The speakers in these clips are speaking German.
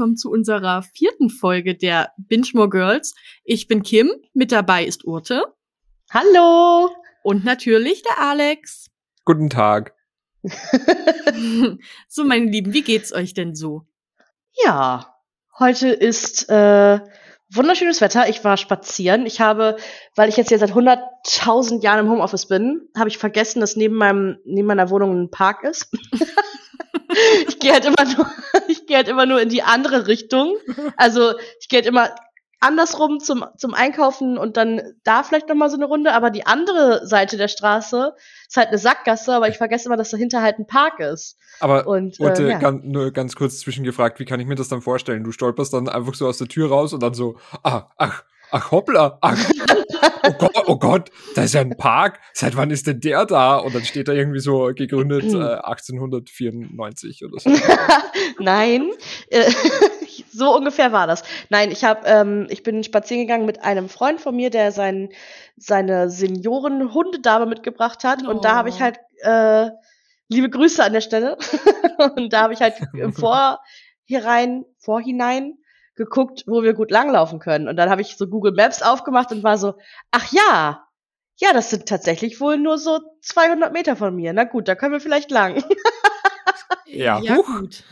willkommen zu unserer vierten Folge der Binge More Girls. Ich bin Kim, mit dabei ist Urte. Hallo! Und natürlich der Alex. Guten Tag. so, meine Lieben, wie geht's euch denn so? Ja, heute ist äh, wunderschönes Wetter. Ich war spazieren. Ich habe, weil ich jetzt hier seit 100.000 Jahren im Homeoffice bin, habe ich vergessen, dass neben meinem neben meiner Wohnung ein Park ist. ich gehe halt immer nur, ich gehe halt immer nur in die andere Richtung. Also ich gehe halt immer andersrum zum, zum Einkaufen und dann da vielleicht nochmal so eine Runde, aber die andere Seite der Straße ist halt eine Sackgasse, aber ich vergesse immer, dass dahinter halt ein Park ist. Aber und, Ute, äh, ja. ganz, nur ganz kurz zwischengefragt, wie kann ich mir das dann vorstellen? Du stolperst dann einfach so aus der Tür raus und dann so, ah, ach, ach hoppla, ach, oh Gott, oh Gott, da ist ja ein Park. Seit wann ist denn der da? Und dann steht da irgendwie so gegründet äh, 1894 oder so. Nein, äh, so ungefähr war das. Nein, ich habe, ähm, ich bin spazieren gegangen mit einem Freund von mir, der sein, seine Senioren-Hundedame mitgebracht hat. Oh. Und da habe ich oh. halt äh, liebe Grüße an der Stelle. und da habe ich halt im Vor hier rein, vorhinein geguckt, wo wir gut langlaufen können. Und dann habe ich so Google Maps aufgemacht und war so, ach ja, ja, das sind tatsächlich wohl nur so 200 Meter von mir. Na gut, da können wir vielleicht lang. ja, ja gut.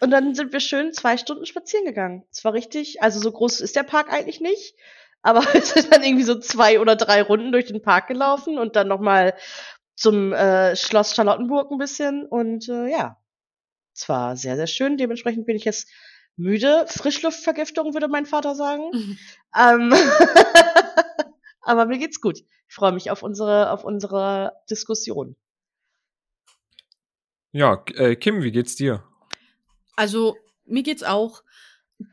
Und dann sind wir schön zwei Stunden spazieren gegangen. Es war richtig, also so groß ist der Park eigentlich nicht. Aber wir sind dann irgendwie so zwei oder drei Runden durch den Park gelaufen und dann nochmal zum äh, Schloss Charlottenburg ein bisschen. Und äh, ja, es war sehr, sehr schön. Dementsprechend bin ich jetzt müde. Frischluftvergiftung, würde mein Vater sagen. Mhm. Ähm, aber mir geht's gut. Ich freue mich auf unsere, auf unsere Diskussion. Ja, äh, Kim, wie geht's dir? Also, mir geht's auch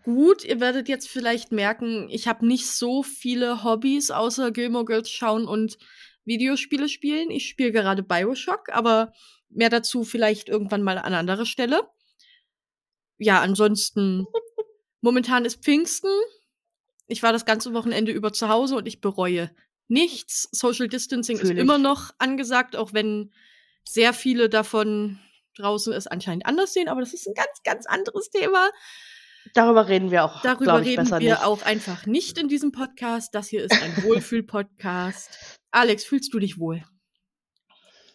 gut. Ihr werdet jetzt vielleicht merken, ich habe nicht so viele Hobbys außer Gilmore Girls schauen und Videospiele spielen. Ich spiele gerade Bioshock, aber mehr dazu vielleicht irgendwann mal an anderer Stelle ja, ansonsten, momentan ist Pfingsten. Ich war das ganze Wochenende über zu Hause und ich bereue nichts. Social Distancing Fühl ist immer noch angesagt, auch wenn sehr viele davon draußen es anscheinend anders sehen, aber das ist ein ganz, ganz anderes Thema. Darüber reden wir auch. Darüber reden wir nicht. auch einfach nicht in diesem Podcast. Das hier ist ein Wohlfühl-Podcast. Alex, fühlst du dich wohl?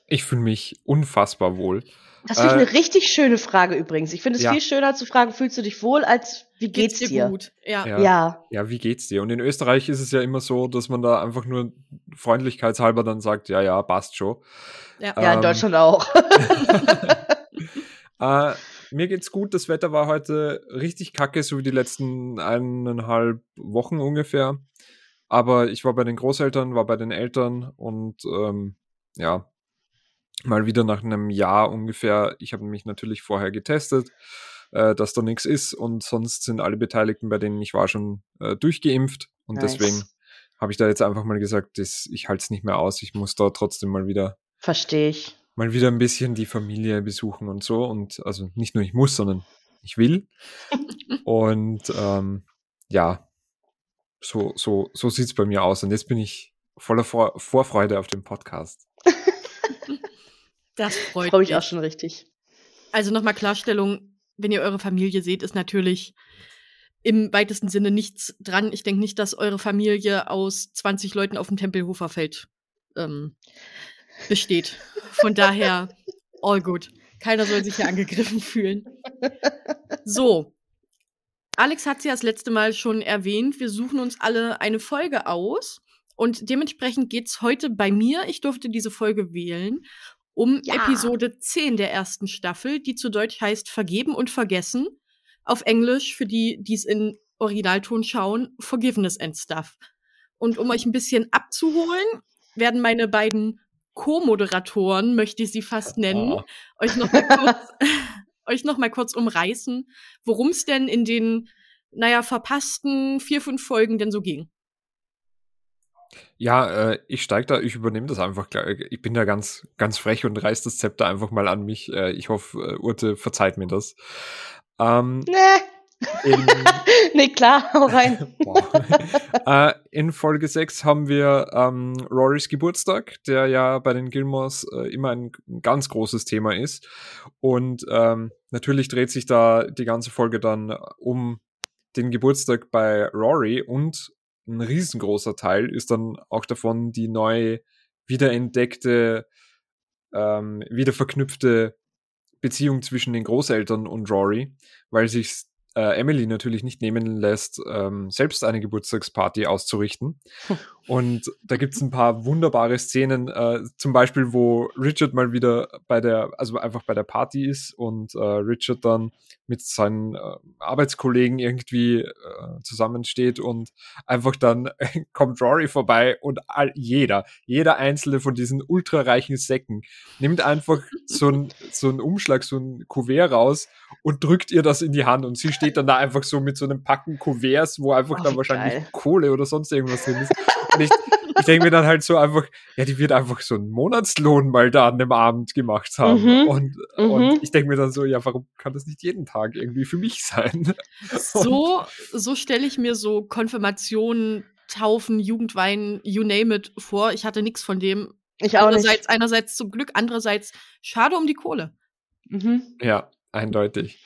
Ich fühle mich unfassbar wohl. Das ich äh, eine richtig schöne Frage übrigens. Ich finde es ja. viel schöner zu fragen, fühlst du dich wohl, als wie geht's, geht's dir? dir? Gut? Ja. ja. ja. Ja, wie geht's dir? Und in Österreich ist es ja immer so, dass man da einfach nur freundlichkeitshalber dann sagt, ja, ja, passt schon. Ja, ähm, ja in Deutschland auch. äh, mir geht's gut. Das Wetter war heute richtig kacke, so wie die letzten eineinhalb Wochen ungefähr. Aber ich war bei den Großeltern, war bei den Eltern und ähm, ja, mal wieder nach einem Jahr ungefähr. Ich habe mich natürlich vorher getestet, äh, dass da nichts ist und sonst sind alle Beteiligten, bei denen ich war, schon äh, durchgeimpft und nice. deswegen habe ich da jetzt einfach mal gesagt, das, ich halte es nicht mehr aus. Ich muss da trotzdem mal wieder. Verstehe ich. Mal wieder ein bisschen die Familie besuchen und so. Und also nicht nur ich muss, sondern ich will. und ähm, ja, so, so, so sieht es bei mir aus. Und jetzt bin ich voller Vor Vorfreude auf den Podcast. Das freut Freu mich auch schon richtig. Also nochmal Klarstellung, wenn ihr eure Familie seht, ist natürlich im weitesten Sinne nichts dran. Ich denke nicht, dass eure Familie aus 20 Leuten auf dem Tempelhofer Feld ähm, besteht. Von daher, all good. Keiner soll sich hier angegriffen fühlen. So. Alex hat sie ja das letzte Mal schon erwähnt. Wir suchen uns alle eine Folge aus. Und dementsprechend geht's heute bei mir. Ich durfte diese Folge wählen um ja. Episode 10 der ersten Staffel, die zu Deutsch heißt Vergeben und Vergessen. Auf Englisch, für die, die es in Originalton schauen, Forgiveness and Stuff. Und um euch ein bisschen abzuholen, werden meine beiden Co-Moderatoren, möchte ich sie fast nennen, oh. euch noch mal kurz, euch noch mal kurz umreißen, worum es denn in den, naja, verpassten vier, fünf Folgen denn so ging. Ja, äh, ich steige da, ich übernehme das einfach. Ich bin da ganz, ganz frech und reiß das Zepter einfach mal an mich. Äh, ich hoffe, äh, Urte verzeiht mir das. Ähm, nee. In, nee, klar, hau rein. äh, in Folge 6 haben wir ähm, Rorys Geburtstag, der ja bei den Gilmores äh, immer ein, ein, ganz großes Thema ist. Und ähm, natürlich dreht sich da die ganze Folge dann um den Geburtstag bei Rory und ein riesengroßer Teil ist dann auch davon die neu wiederentdeckte, ähm, wieder verknüpfte Beziehung zwischen den Großeltern und Rory, weil sich äh, Emily natürlich nicht nehmen lässt, ähm, selbst eine Geburtstagsparty auszurichten. Und da gibt's ein paar wunderbare Szenen, äh, zum Beispiel, wo Richard mal wieder bei der, also einfach bei der Party ist und äh, Richard dann mit seinen äh, Arbeitskollegen irgendwie äh, zusammensteht und einfach dann kommt Rory vorbei und all, jeder, jeder einzelne von diesen ultrareichen Säcken nimmt einfach so ein, so ein Umschlag, so ein Kuvert raus und drückt ihr das in die Hand und sie steht dann da einfach so mit so einem Packen Kuverts, wo einfach oh, dann wahrscheinlich geil. Kohle oder sonst irgendwas drin ist. Und ich, ich denke mir dann halt so einfach, ja, die wird einfach so einen Monatslohn mal da an dem Abend gemacht haben. Mhm. Und, mhm. und ich denke mir dann so, ja, warum kann das nicht jeden Tag irgendwie für mich sein? So, so stelle ich mir so Konfirmationen, Taufen, Jugendwein, you name it vor. Ich hatte nichts von dem. Ich auch einerseits, nicht. Einerseits zum Glück, andererseits schade um die Kohle. Mhm. Ja, eindeutig.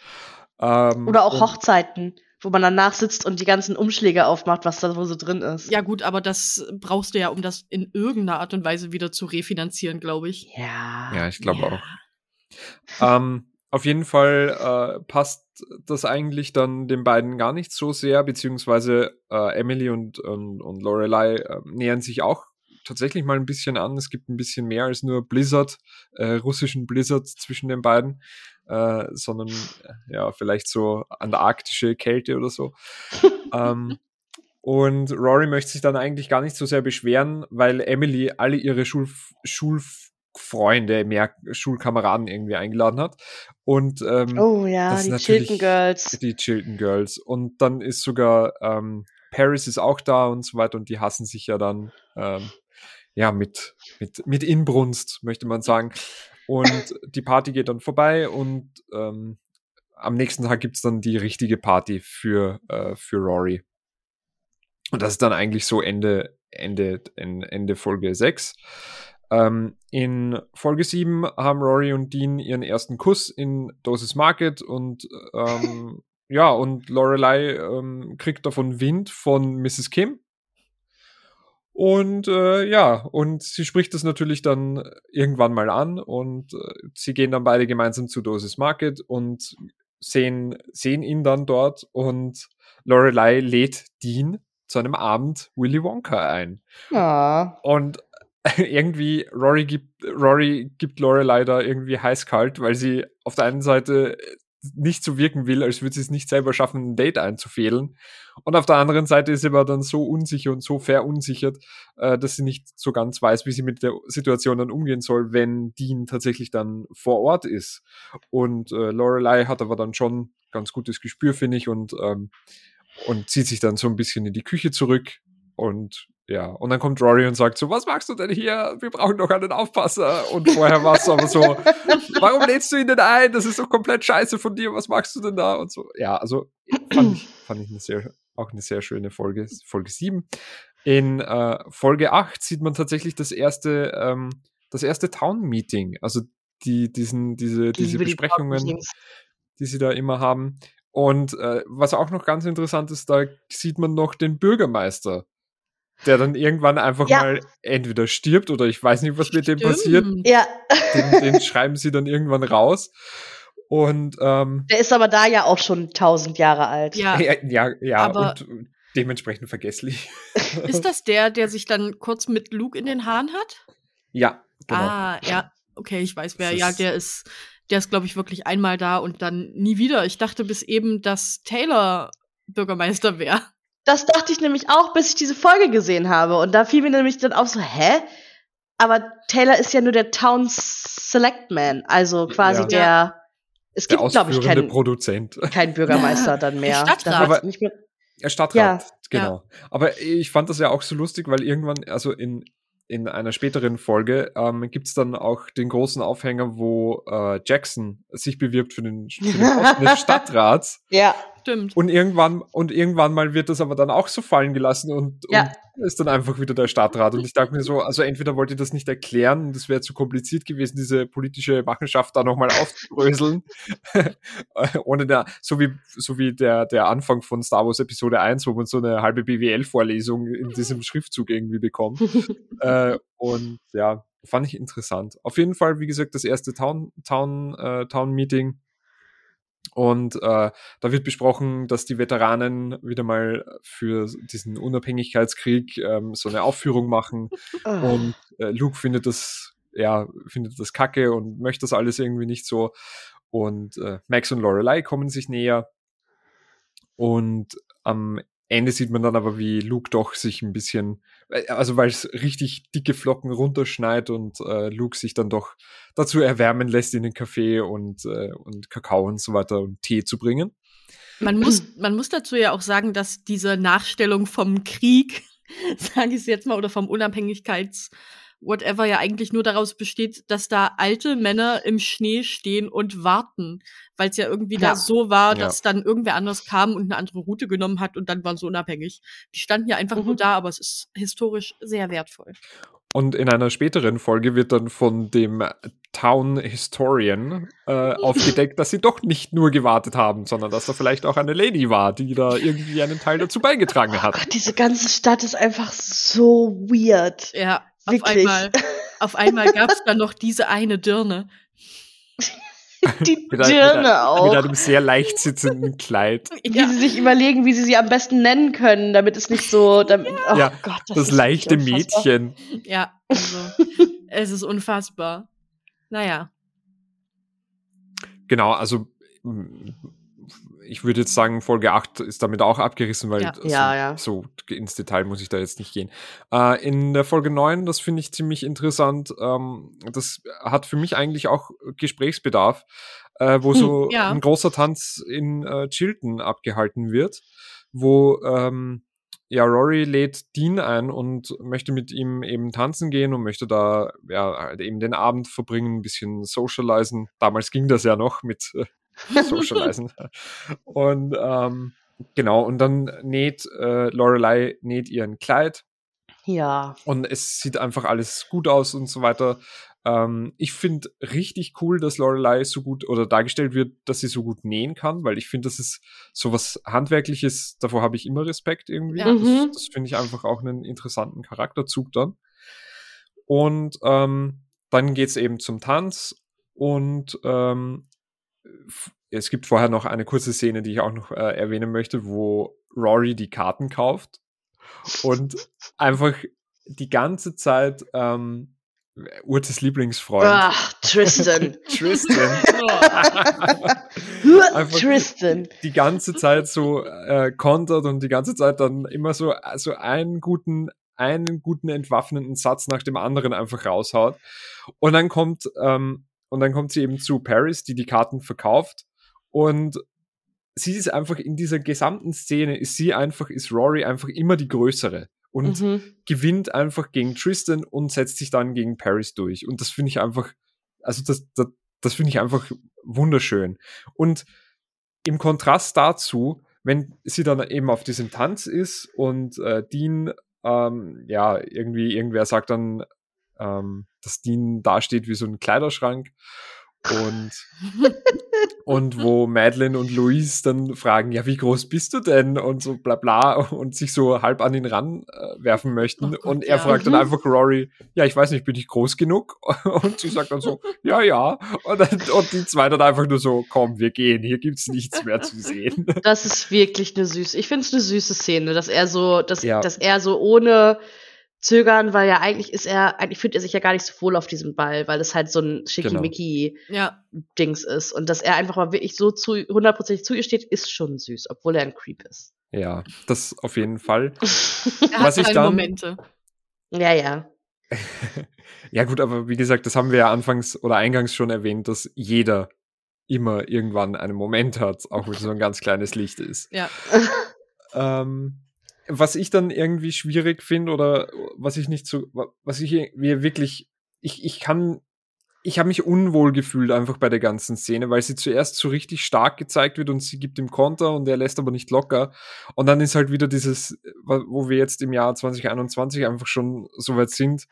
Ähm, Oder auch Hochzeiten wo man danach sitzt und die ganzen Umschläge aufmacht, was da wo so drin ist. Ja, gut, aber das brauchst du ja, um das in irgendeiner Art und Weise wieder zu refinanzieren, glaube ich. Ja. Ja, ich glaube ja. auch. ähm, auf jeden Fall äh, passt das eigentlich dann den beiden gar nicht so sehr, beziehungsweise äh, Emily und, und, und Lorelei äh, nähern sich auch tatsächlich mal ein bisschen an. Es gibt ein bisschen mehr als nur Blizzard, äh, russischen Blizzard zwischen den beiden äh, sondern äh, ja, vielleicht so antarktische Kälte oder so. ähm, und Rory möchte sich dann eigentlich gar nicht so sehr beschweren, weil Emily alle ihre Schul Schulfreunde, mehr Schulkameraden irgendwie eingeladen hat. Und ähm, oh ja, die Chilton Girls. Die Chilton Girls. Und dann ist sogar ähm, Paris ist auch da und so weiter und die hassen sich ja dann ähm, ja mit, mit, mit Inbrunst, möchte man sagen. Und die Party geht dann vorbei und ähm, am nächsten Tag gibt's dann die richtige Party für, äh, für Rory. Und das ist dann eigentlich so Ende, Ende, Ende Folge 6. Ähm, in Folge 7 haben Rory und Dean ihren ersten Kuss in Dosis Market und ähm, ja, und Lorelei ähm, kriegt davon Wind von Mrs. Kim, und äh, ja, und sie spricht das natürlich dann irgendwann mal an und äh, sie gehen dann beide gemeinsam zu Dosis Market und sehen, sehen ihn dann dort und Lorelei lädt Dean zu einem Abend Willy Wonka ein. Ja. Und irgendwie Rory gibt Rory gibt Lorelei da irgendwie heiß-kalt, weil sie auf der einen Seite nicht so wirken will, als würde sie es nicht selber schaffen, ein Date einzufehlen. Und auf der anderen Seite ist sie aber dann so unsicher und so verunsichert, äh, dass sie nicht so ganz weiß, wie sie mit der Situation dann umgehen soll, wenn Dean tatsächlich dann vor Ort ist. Und äh, Lorelei hat aber dann schon ganz gutes Gespür, finde ich, und, ähm, und zieht sich dann so ein bisschen in die Küche zurück und ja, und dann kommt Rory und sagt so, was machst du denn hier? Wir brauchen doch einen Aufpasser. Und vorher war es aber so, warum lädst du ihn denn ein? Das ist doch komplett scheiße von dir. Was machst du denn da? Und so, ja, also fand ich, fand ich eine sehr, auch eine sehr schöne Folge, Folge 7. In äh, Folge 8 sieht man tatsächlich das erste, ähm, das erste Town-Meeting, also die, diesen, diese, diese Besprechungen, die, sie da immer haben. Und äh, was auch noch ganz interessant ist, da sieht man noch den Bürgermeister der dann irgendwann einfach ja. mal entweder stirbt oder ich weiß nicht, was mit Stimmt. dem passiert. Ja. Den, den, schreiben sie dann irgendwann raus. Und ähm, der ist aber da ja auch schon tausend Jahre alt. Ja, ja, ja, ja und dementsprechend vergesslich. Ist das der, der sich dann kurz mit Luke in den Haaren hat? Ja, genau. Ah, ja, okay, ich weiß wer. Ja, der ist, der ist, glaube ich, wirklich einmal da und dann nie wieder. Ich dachte bis eben, dass Taylor Bürgermeister wäre. Das dachte ich nämlich auch, bis ich diese Folge gesehen habe. Und da fiel mir nämlich dann auch so, hä? Aber Taylor ist ja nur der Town Selectman, also quasi ja. der. Es gibt, glaube ich, keinen Produzent. Kein Bürgermeister dann mehr. Stadtrat. Aber, nicht mehr Stadtrat, ja. genau. Ja. Aber ich fand das ja auch so lustig, weil irgendwann, also in, in einer späteren Folge ähm, gibt dann auch den großen Aufhänger, wo äh, Jackson sich bewirbt für den, für den Posten des Stadtrats. Ja. Stimmt. Und irgendwann, und irgendwann mal wird das aber dann auch so fallen gelassen und, Ja. und ist dann einfach wieder der Stadtrat. Und ich dachte mir so, also entweder wollt ihr das nicht erklären, und es wäre zu kompliziert gewesen, diese politische Machenschaft da nochmal aufzudröseln. Ohne der, so wie, so wie der, der Anfang von Star Wars Episode 1, wo man so eine halbe BWL-Vorlesung in diesem Schriftzug irgendwie bekommt. äh, und ja, fand ich interessant. Auf jeden Fall, wie gesagt, das erste Town, Town, äh, Town Meeting. Und äh, da wird besprochen, dass die Veteranen wieder mal für diesen Unabhängigkeitskrieg ähm, so eine Aufführung machen. Oh. Und äh, Luke findet das, ja, findet das kacke und möchte das alles irgendwie nicht so. Und äh, Max und Lorelei kommen sich näher. Und am Ende sieht man dann aber, wie Luke doch sich ein bisschen, äh, also weil es richtig dicke Flocken runterschneit und äh, Luke sich dann doch dazu erwärmen lässt, in den Kaffee und, äh, und Kakao und so weiter und Tee zu bringen. Man muss, man muss dazu ja auch sagen, dass diese Nachstellung vom Krieg, sage ich jetzt mal, oder vom Unabhängigkeits whatever ja eigentlich nur daraus besteht, dass da alte Männer im Schnee stehen und warten, weil es ja irgendwie Ja. da so war, Ja. dass dann irgendwer anders kam und eine andere Route genommen hat und dann waren sie unabhängig. Die standen ja einfach nur Mhm. da, aber es ist historisch sehr wertvoll. Und in einer späteren Folge wird dann von dem Town Historian äh, aufgedeckt, dass sie doch nicht nur gewartet haben, sondern dass da vielleicht auch eine Lady war, die da irgendwie einen Teil dazu beigetragen Oh hat. Gott, diese ganze Stadt ist einfach so weird. Ja, auf Wirklich. einmal, auf einmal gab es dann noch diese eine Dirne. Die Mit, mit, Dirne ein, auch. mit einem sehr leicht sitzenden Kleid. wie sie sich überlegen, wie sie sie am besten nennen können, damit es nicht so. Damit, oh Ja, Gott, Das, ist leichte. Mädchen. Ja, also, es ist unfassbar. Naja, Genau, also ich würde jetzt sagen, Folge 8 ist damit auch abgerissen, weil Ja. so, Ja, ja. so ins Detail muss ich da jetzt nicht gehen. Äh, in der Folge 9, das finde ich ziemlich interessant, ähm, das hat für mich eigentlich auch Gesprächsbedarf, äh, wo Hm, so ja. ein großer Tanz in äh, Chilton abgehalten wird, wo ähm, ja, Rory lädt Dean ein und möchte mit ihm eben tanzen gehen und möchte da ja halt eben den Abend verbringen, ein bisschen socialisen. Damals ging das ja noch mit socialisen. und ähm, genau, und dann näht äh, Lorelei näht ihren Kleid Ja. und es sieht einfach alles gut aus und so weiter. Ähm, ich finde richtig cool, dass Lorelei so gut oder dargestellt wird, dass sie so gut nähen kann, weil ich finde, das ist so was Handwerkliches, davor habe ich immer Respekt irgendwie. Ja. Das, Mhm. das finde ich einfach auch einen interessanten Charakterzug dann. Und ähm, dann geht's eben zum Tanz und ähm, es gibt vorher noch eine kurze Szene, die ich auch noch äh, erwähnen möchte, wo Rory die Karten kauft und einfach die ganze Zeit ähm, Urtes Lieblingsfreund. Ach, Tristan. Tristan. Tristan. die ganze Zeit so äh, kontert und die ganze Zeit dann immer so also einen guten einen guten entwaffnenden Satz nach dem anderen einfach raushaut und dann kommt ähm, und dann kommt sie eben zu Paris, die die Karten verkauft und sie ist einfach in dieser gesamten Szene ist sie einfach ist Rory einfach immer die größere und Mhm. gewinnt einfach gegen Tristan und setzt sich dann gegen Paris durch. Und das finde ich einfach, also das, das, das finde ich einfach wunderschön. Und im Kontrast dazu, wenn sie dann eben auf diesem Tanz ist und äh, Dean, ähm, ja, irgendwie, irgendwer sagt dann, ähm, dass Dean dasteht wie so ein Kleiderschrank und und wo Madeline und Louise dann fragen, ja, wie groß bist du denn? Und so bla bla und sich so halb an ihn ranwerfen äh, werfen möchten. Oh Gott, und er ja. fragt dann Mhm. einfach Rory, ja, ich weiß nicht, bin ich groß genug? Und sie sagt dann so, ja, ja. Und, dann, und die zwei dann einfach nur so, komm, wir gehen, hier gibt's nichts mehr zu sehen. Das ist wirklich eine süße. Ich finde es eine süße Szene, dass er so, dass, Ja. dass er so ohne Zögern, weil ja eigentlich ist er, eigentlich fühlt er sich ja gar nicht so wohl auf diesem Ball, weil es halt so ein Schickimicki-Dings ja, ist. Und dass er einfach mal wirklich so zu hundertprozentig zu ihr steht, ist schon süß, obwohl er ein Creep ist. Ja, das auf jeden Fall. er Was hat ich dann- Momente. ja, ja. Ja gut, aber wie gesagt, das haben wir ja anfangs oder eingangs schon erwähnt, dass jeder immer irgendwann einen Moment hat, auch wenn es so ein ganz kleines Licht ist. Ja. Ähm, was ich dann irgendwie schwierig finde oder was ich nicht so, wa- was ich irgendwie wirklich, ich, ich kann ich habe mich unwohl gefühlt einfach bei der ganzen Szene, weil sie zuerst so richtig stark gezeigt wird und sie gibt ihm Konter und er lässt aber nicht locker. Und dann ist halt wieder dieses, wo wir jetzt im Jahr 2021 einfach schon so weit sind,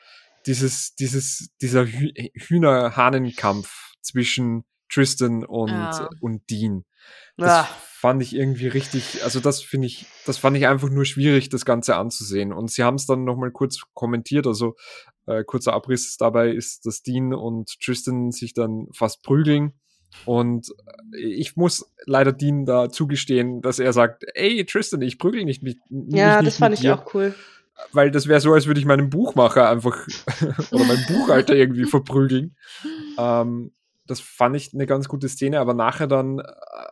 dieses, dieses, dieser Hühnerhahnenkampf zwischen Tristan und, ja. und Dean. Das ja. fand ich irgendwie richtig, also das finde ich, das fand ich einfach nur schwierig, das Ganze anzusehen. Und sie haben es dann nochmal kurz kommentiert, also äh, kurzer Abriss dabei ist, dass Dean und Tristan sich dann fast prügeln. Und äh, ich muss leider Dean da zugestehen, dass er sagt, ey Tristan, ich prügel nicht mit. Ja, das fand ich dir. auch cool. Weil das wäre so, als würde ich meinen Buchmacher einfach oder meinen Buchhalter irgendwie verprügeln. Ähm, das fand ich eine ganz gute Szene, aber nachher dann, äh,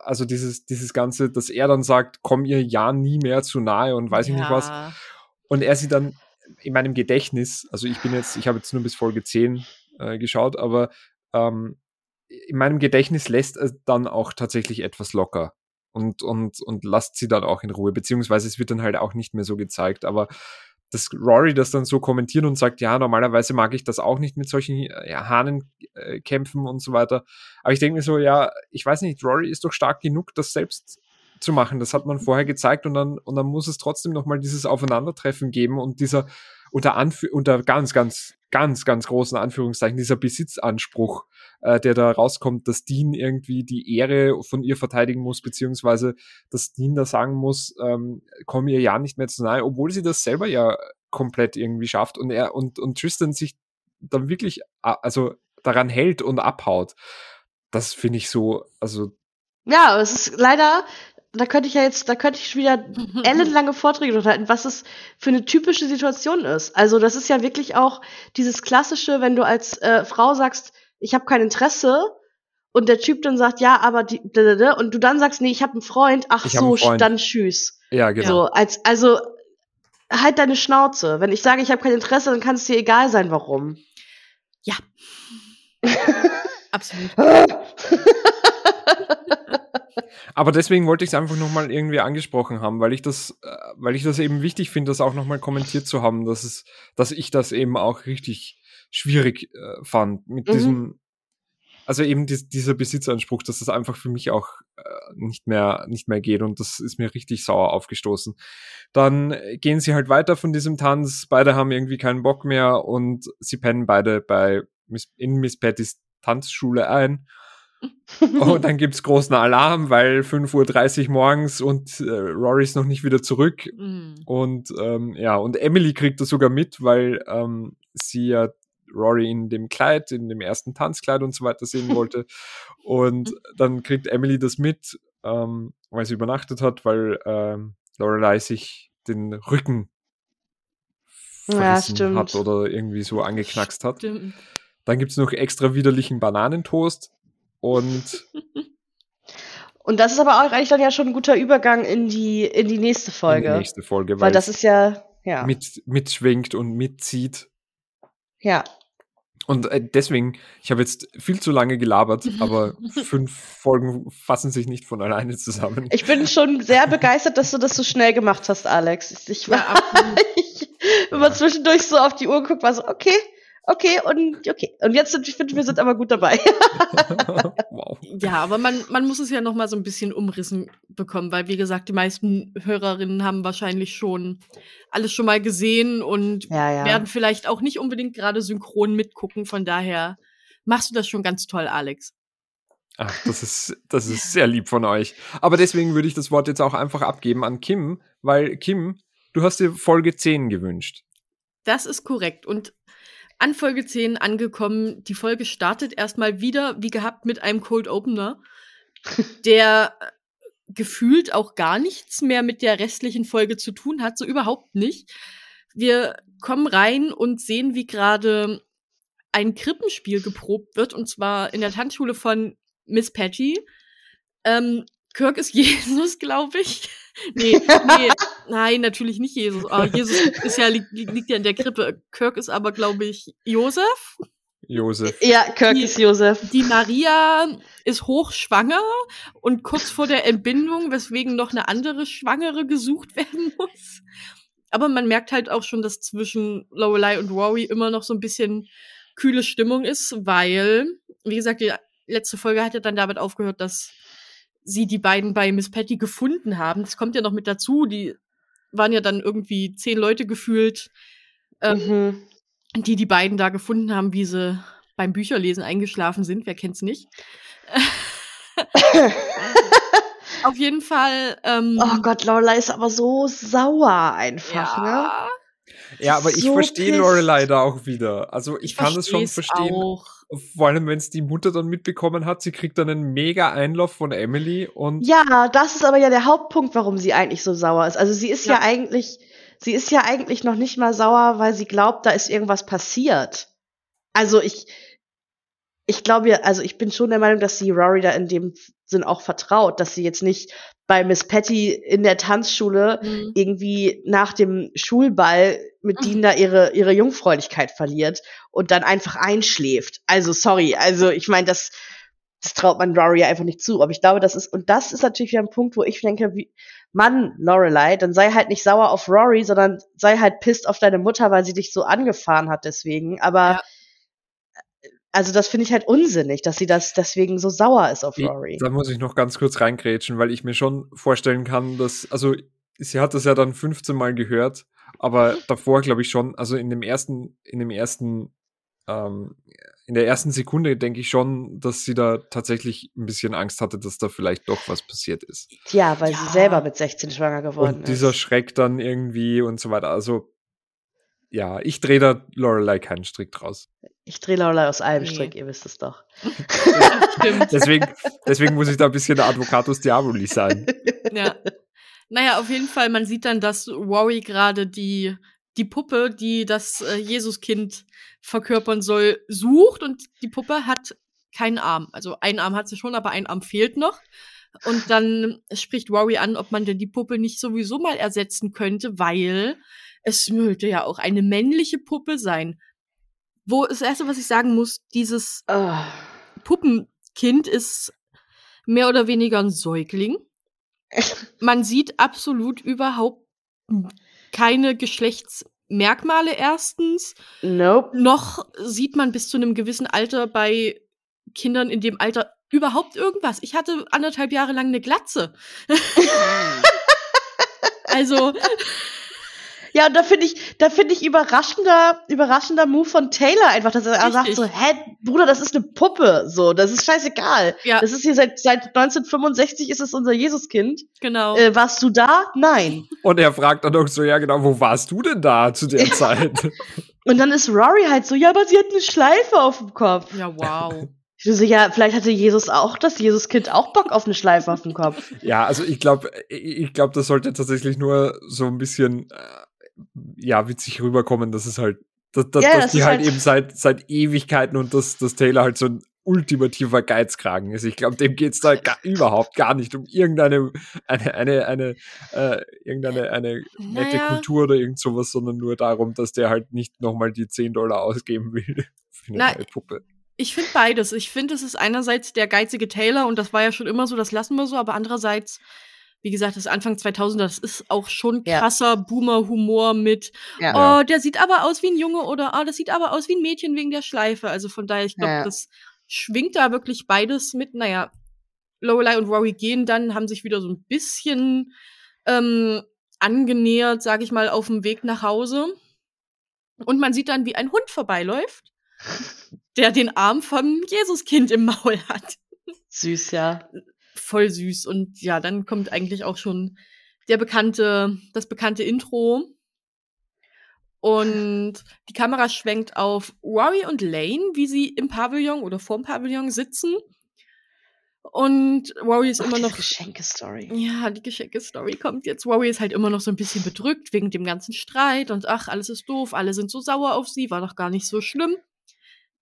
also dieses, dieses Ganze, dass er dann sagt, komm ihr ja nie mehr zu nahe und weiß ja. ich nicht was. Und er sie dann in meinem Gedächtnis, also ich bin jetzt, ich habe jetzt nur bis Folge 10 äh, geschaut, aber ähm, in meinem Gedächtnis lässt er dann auch tatsächlich etwas locker und, und, und lasst sie dann auch in Ruhe, beziehungsweise es wird dann halt auch nicht mehr so gezeigt, aber dass Rory das dann so kommentiert und sagt, ja, normalerweise mag ich das auch nicht mit solchen ja, Hahnen äh, kämpfen und so weiter. Aber ich denke mir so, ja, ich weiß nicht, Rory ist doch stark genug, das selbst zu machen. Das hat man vorher gezeigt und dann, und dann muss es trotzdem nochmal dieses Aufeinandertreffen geben und dieser unter, Anf unter ganz, ganz, ganz, ganz großen Anführungszeichen, dieser Besitzanspruch, äh, der da rauskommt, dass Dean irgendwie die Ehre von ihr verteidigen muss, beziehungsweise dass Dean da sagen muss, ähm, komm ihr ja nicht mehr zu nahe, obwohl sie das selber ja komplett irgendwie schafft und er und, und Tristan sich dann wirklich, also daran hält und abhaut. Das finde ich so, also ja, es ist leider da könnte ich ja jetzt, da könnte ich wieder ellenlange Vorträge halten, was es für eine typische Situation ist. Also das ist ja wirklich auch dieses klassische, wenn du als äh, Frau sagst, ich habe kein Interesse und der Typ dann sagt, ja, aber die, und du dann sagst, nee, ich habe einen Freund, ach ich so, Freund. dann tschüss. Ja, genau. So, als, also halt deine Schnauze. Wenn ich sage, ich habe kein Interesse, dann kann es dir egal sein, warum. Ja. Absolut. Aber deswegen wollte ich es einfach nochmal irgendwie angesprochen haben, weil ich das, äh, weil ich das eben wichtig finde, das auch nochmal kommentiert zu haben, dass es, dass ich das eben auch richtig schwierig äh, fand mit mhm. diesem, also eben die, dieser Besitzanspruch, dass das einfach für mich auch äh, nicht mehr nicht mehr geht und das ist mir richtig sauer aufgestoßen. Dann gehen sie halt weiter von diesem Tanz, beide haben irgendwie keinen Bock mehr und sie pennen beide bei Miss, in Miss Pattys Tanzschule ein und dann gibt's großen Alarm, weil 5.30 Uhr morgens und äh, Rory ist noch nicht wieder zurück. Mhm. Und ähm, ja, und Emily kriegt das sogar mit, weil ähm, sie ja Rory in dem Kleid, in dem ersten Tanzkleid und so weiter sehen wollte. und dann kriegt Emily das mit, ähm, weil sie übernachtet hat, weil ähm, Lorelei sich den Rücken ja, hat oder irgendwie so angeknackst hat. Stimmt. Dann gibt's noch extra widerlichen Bananentoast und und das ist aber auch eigentlich dann ja schon ein guter Übergang in die, in die nächste Folge. In die nächste Folge, weil, weil das ist ja, ja. Mit, mitschwingt und mitzieht. Ja. Und äh, deswegen, ich habe jetzt viel zu lange gelabert, aber fünf Folgen fassen sich nicht von alleine zusammen. Ich bin schon sehr begeistert, dass du das so schnell gemacht hast, Alex. Ich war, ja, ich, wenn man zwischendurch so auf die Uhr guckt, war so, okay, okay, und okay. Und jetzt sind, ich finde, wir sind aber gut dabei. wow. Ja, aber man, man muss es ja noch mal so ein bisschen umrissen bekommen, weil, wie gesagt, die meisten Hörerinnen haben wahrscheinlich schon alles schon mal gesehen und ja, ja. werden vielleicht auch nicht unbedingt gerade synchron mitgucken. Von daher machst du das schon ganz toll, Alex. Ach, das ist, das ist sehr lieb von euch. Aber deswegen würde ich das Wort jetzt auch einfach abgeben an Kim, weil Kim, du hast dir Folge 10 gewünscht. Das ist korrekt. Und an Folge 10 angekommen. Die Folge startet erstmal wieder, wie gehabt, mit einem Cold Opener, der äh, gefühlt auch gar nichts mehr mit der restlichen Folge zu tun hat, so überhaupt nicht. Wir kommen rein und sehen, wie gerade ein Krippenspiel geprobt wird, und zwar in der Tanzschule von Miss Patty. Ähm, Kirk ist Jesus, glaube ich. nee, nee, nein, natürlich nicht Jesus. Oh, Jesus ist ja, liegt, liegt ja in der Krippe. Kirk ist aber, glaube ich, Josef. Josef. Ja, Kirk die, ist Josef. Die Maria ist hochschwanger und kurz vor der Entbindung, weswegen noch eine andere Schwangere gesucht werden muss. Aber man merkt halt auch schon, dass zwischen Lorelei und Rory immer noch so ein bisschen kühle Stimmung ist, weil, wie gesagt, die letzte Folge hat ja dann damit aufgehört, dass sie die beiden bei Miss Patty gefunden haben. Das kommt ja noch mit dazu. Die waren ja dann irgendwie zehn Leute gefühlt, ähm, mhm. die die beiden da gefunden haben, wie sie beim Bücherlesen eingeschlafen sind. Wer kennt's nicht? Auf jeden Fall. Ähm, oh Gott, Lorelei ist aber so sauer einfach, ja. ne? Ja, aber ich so verstehe Lorelei da auch wieder. Also ich, ich kann es schon verstehen. Auch. Vor allem, wenn es die Mutter dann mitbekommen hat, sie kriegt dann einen mega Einlauf von Emily und. Ja, das ist aber ja der Hauptpunkt, warum sie eigentlich so sauer ist. Also sie ist ja, ja eigentlich, sie ist ja eigentlich noch nicht mal sauer, weil sie glaubt, da ist irgendwas passiert. Also ich, ich glaube ja, also ich bin schon der Meinung, dass sie Rory da in dem Sinn auch vertraut, dass sie jetzt nicht bei Miss Patty in der Tanzschule mhm. irgendwie nach dem Schulball mit. Dean da ihre, ihre Jungfräulichkeit verliert und dann einfach einschläft. Also sorry, also ich meine, das, das traut man Rory einfach nicht zu. Aber ich glaube, das ist, und das ist natürlich wieder ein Punkt, wo ich denke, wie, Mann, Lorelei, dann sei halt nicht sauer auf Rory, sondern sei halt pisst auf deine Mutter, weil sie dich so angefahren hat deswegen. Aber ja also das finde ich halt unsinnig, dass sie das deswegen so sauer ist auf Rory. Da muss ich noch ganz kurz reingrätschen, weil ich mir schon vorstellen kann, dass, also sie hat das ja dann 15 Mal gehört, aber davor glaube ich schon, also in dem ersten, in dem ersten, ähm, in der ersten Sekunde denke ich schon, dass sie da tatsächlich ein bisschen Angst hatte, dass da vielleicht doch was passiert ist. Ja, weil ja. sie selber mit 16 schwanger geworden und ist. Dieser Schreck dann irgendwie und so weiter. Also ja, ich drehe da Lorelei keinen Strick draus. Ich drehe Lorelei aus einem nee. Strick, ihr wisst es doch. Stimmt. deswegen, deswegen muss ich da ein bisschen der Advocatus Diaboli sein. Ja. Naja, auf jeden Fall, man sieht dann, dass Rory gerade die, die Puppe, die das äh, Jesuskind verkörpern soll, sucht und die Puppe hat keinen Arm. Also einen Arm hat sie schon, aber ein Arm fehlt noch. Und dann spricht Rory an, ob man denn die Puppe nicht sowieso mal ersetzen könnte, weil es müsste ja auch eine männliche Puppe sein. Wo das erste, was ich sagen muss, dieses oh. Puppenkind ist mehr oder weniger ein Säugling. Man sieht absolut überhaupt keine Geschlechtsmerkmale erstens. Nope. Noch sieht man bis zu einem gewissen Alter bei Kindern in dem Alter überhaupt irgendwas. Ich hatte anderthalb Jahre lang eine Glatze. also ja, und da finde ich, da finde ich überraschender, überraschender Move von Taylor einfach, dass er Richtig. sagt so, hä, Bruder, das ist eine Puppe, so, das ist scheißegal. Ja. Das ist hier seit, seit 1965 ist es unser Jesuskind. Genau. Äh, warst du da? Nein. Und er fragt dann auch so, ja genau, wo warst du denn da zu der Zeit? und dann ist Rory halt so, ja, aber sie hat eine Schleife auf dem Kopf. Ja, wow. Ich so, ja, vielleicht hatte Jesus auch, das Jesuskind auch Bock auf eine Schleife auf dem Kopf. Ja, also ich glaube, ich glaube, das sollte tatsächlich nur so ein bisschen äh, ja, witzig rüberkommen, dass es halt, dass, dass, ja, dass das die halt, halt, eben seit, seit Ewigkeiten und dass, dass Taylor halt so ein ultimativer Geizkragen ist. Ich glaube, dem geht's da gar, überhaupt gar nicht um irgendeine eine eine eine äh, irgendeine eine nette naja. Kultur oder irgend sowas, sondern nur darum, dass der halt nicht nochmal die 10 Dollar ausgeben will für eine Na, Puppe. Ich finde beides. Ich finde, es ist einerseits der geizige Taylor und das war ja schon immer so, das lassen wir so, aber andererseits wie gesagt, das Anfang 2000er, das ist auch schon krasser ja. Boomer-Humor mit, ja. oh, der sieht aber aus wie ein Junge oder, oh, das sieht aber aus wie ein Mädchen wegen der Schleife. Also von daher, ich glaube, ja. das schwingt da wirklich beides mit. Naja, Lorelei und Rory gehen dann, haben sich wieder so ein bisschen ähm, angenähert, sag ich mal, auf dem Weg nach Hause. Und man sieht dann, wie ein Hund vorbeiläuft, der den Arm vom Jesuskind im Maul hat. Süß, ja voll süß. Und ja, dann kommt eigentlich auch schon der bekannte, das bekannte Intro. Und die Kamera schwenkt auf Rory und Lane, wie sie im Pavillon oder vorm Pavillon sitzen. Und Rory ist Ach, immer noch. Die Geschenke-Story. Ja, die Geschenke-Story kommt jetzt. Rory ist halt immer noch so ein bisschen bedrückt wegen dem ganzen Streit und ach, alles ist doof, alle sind so sauer auf sie, war doch gar nicht so schlimm.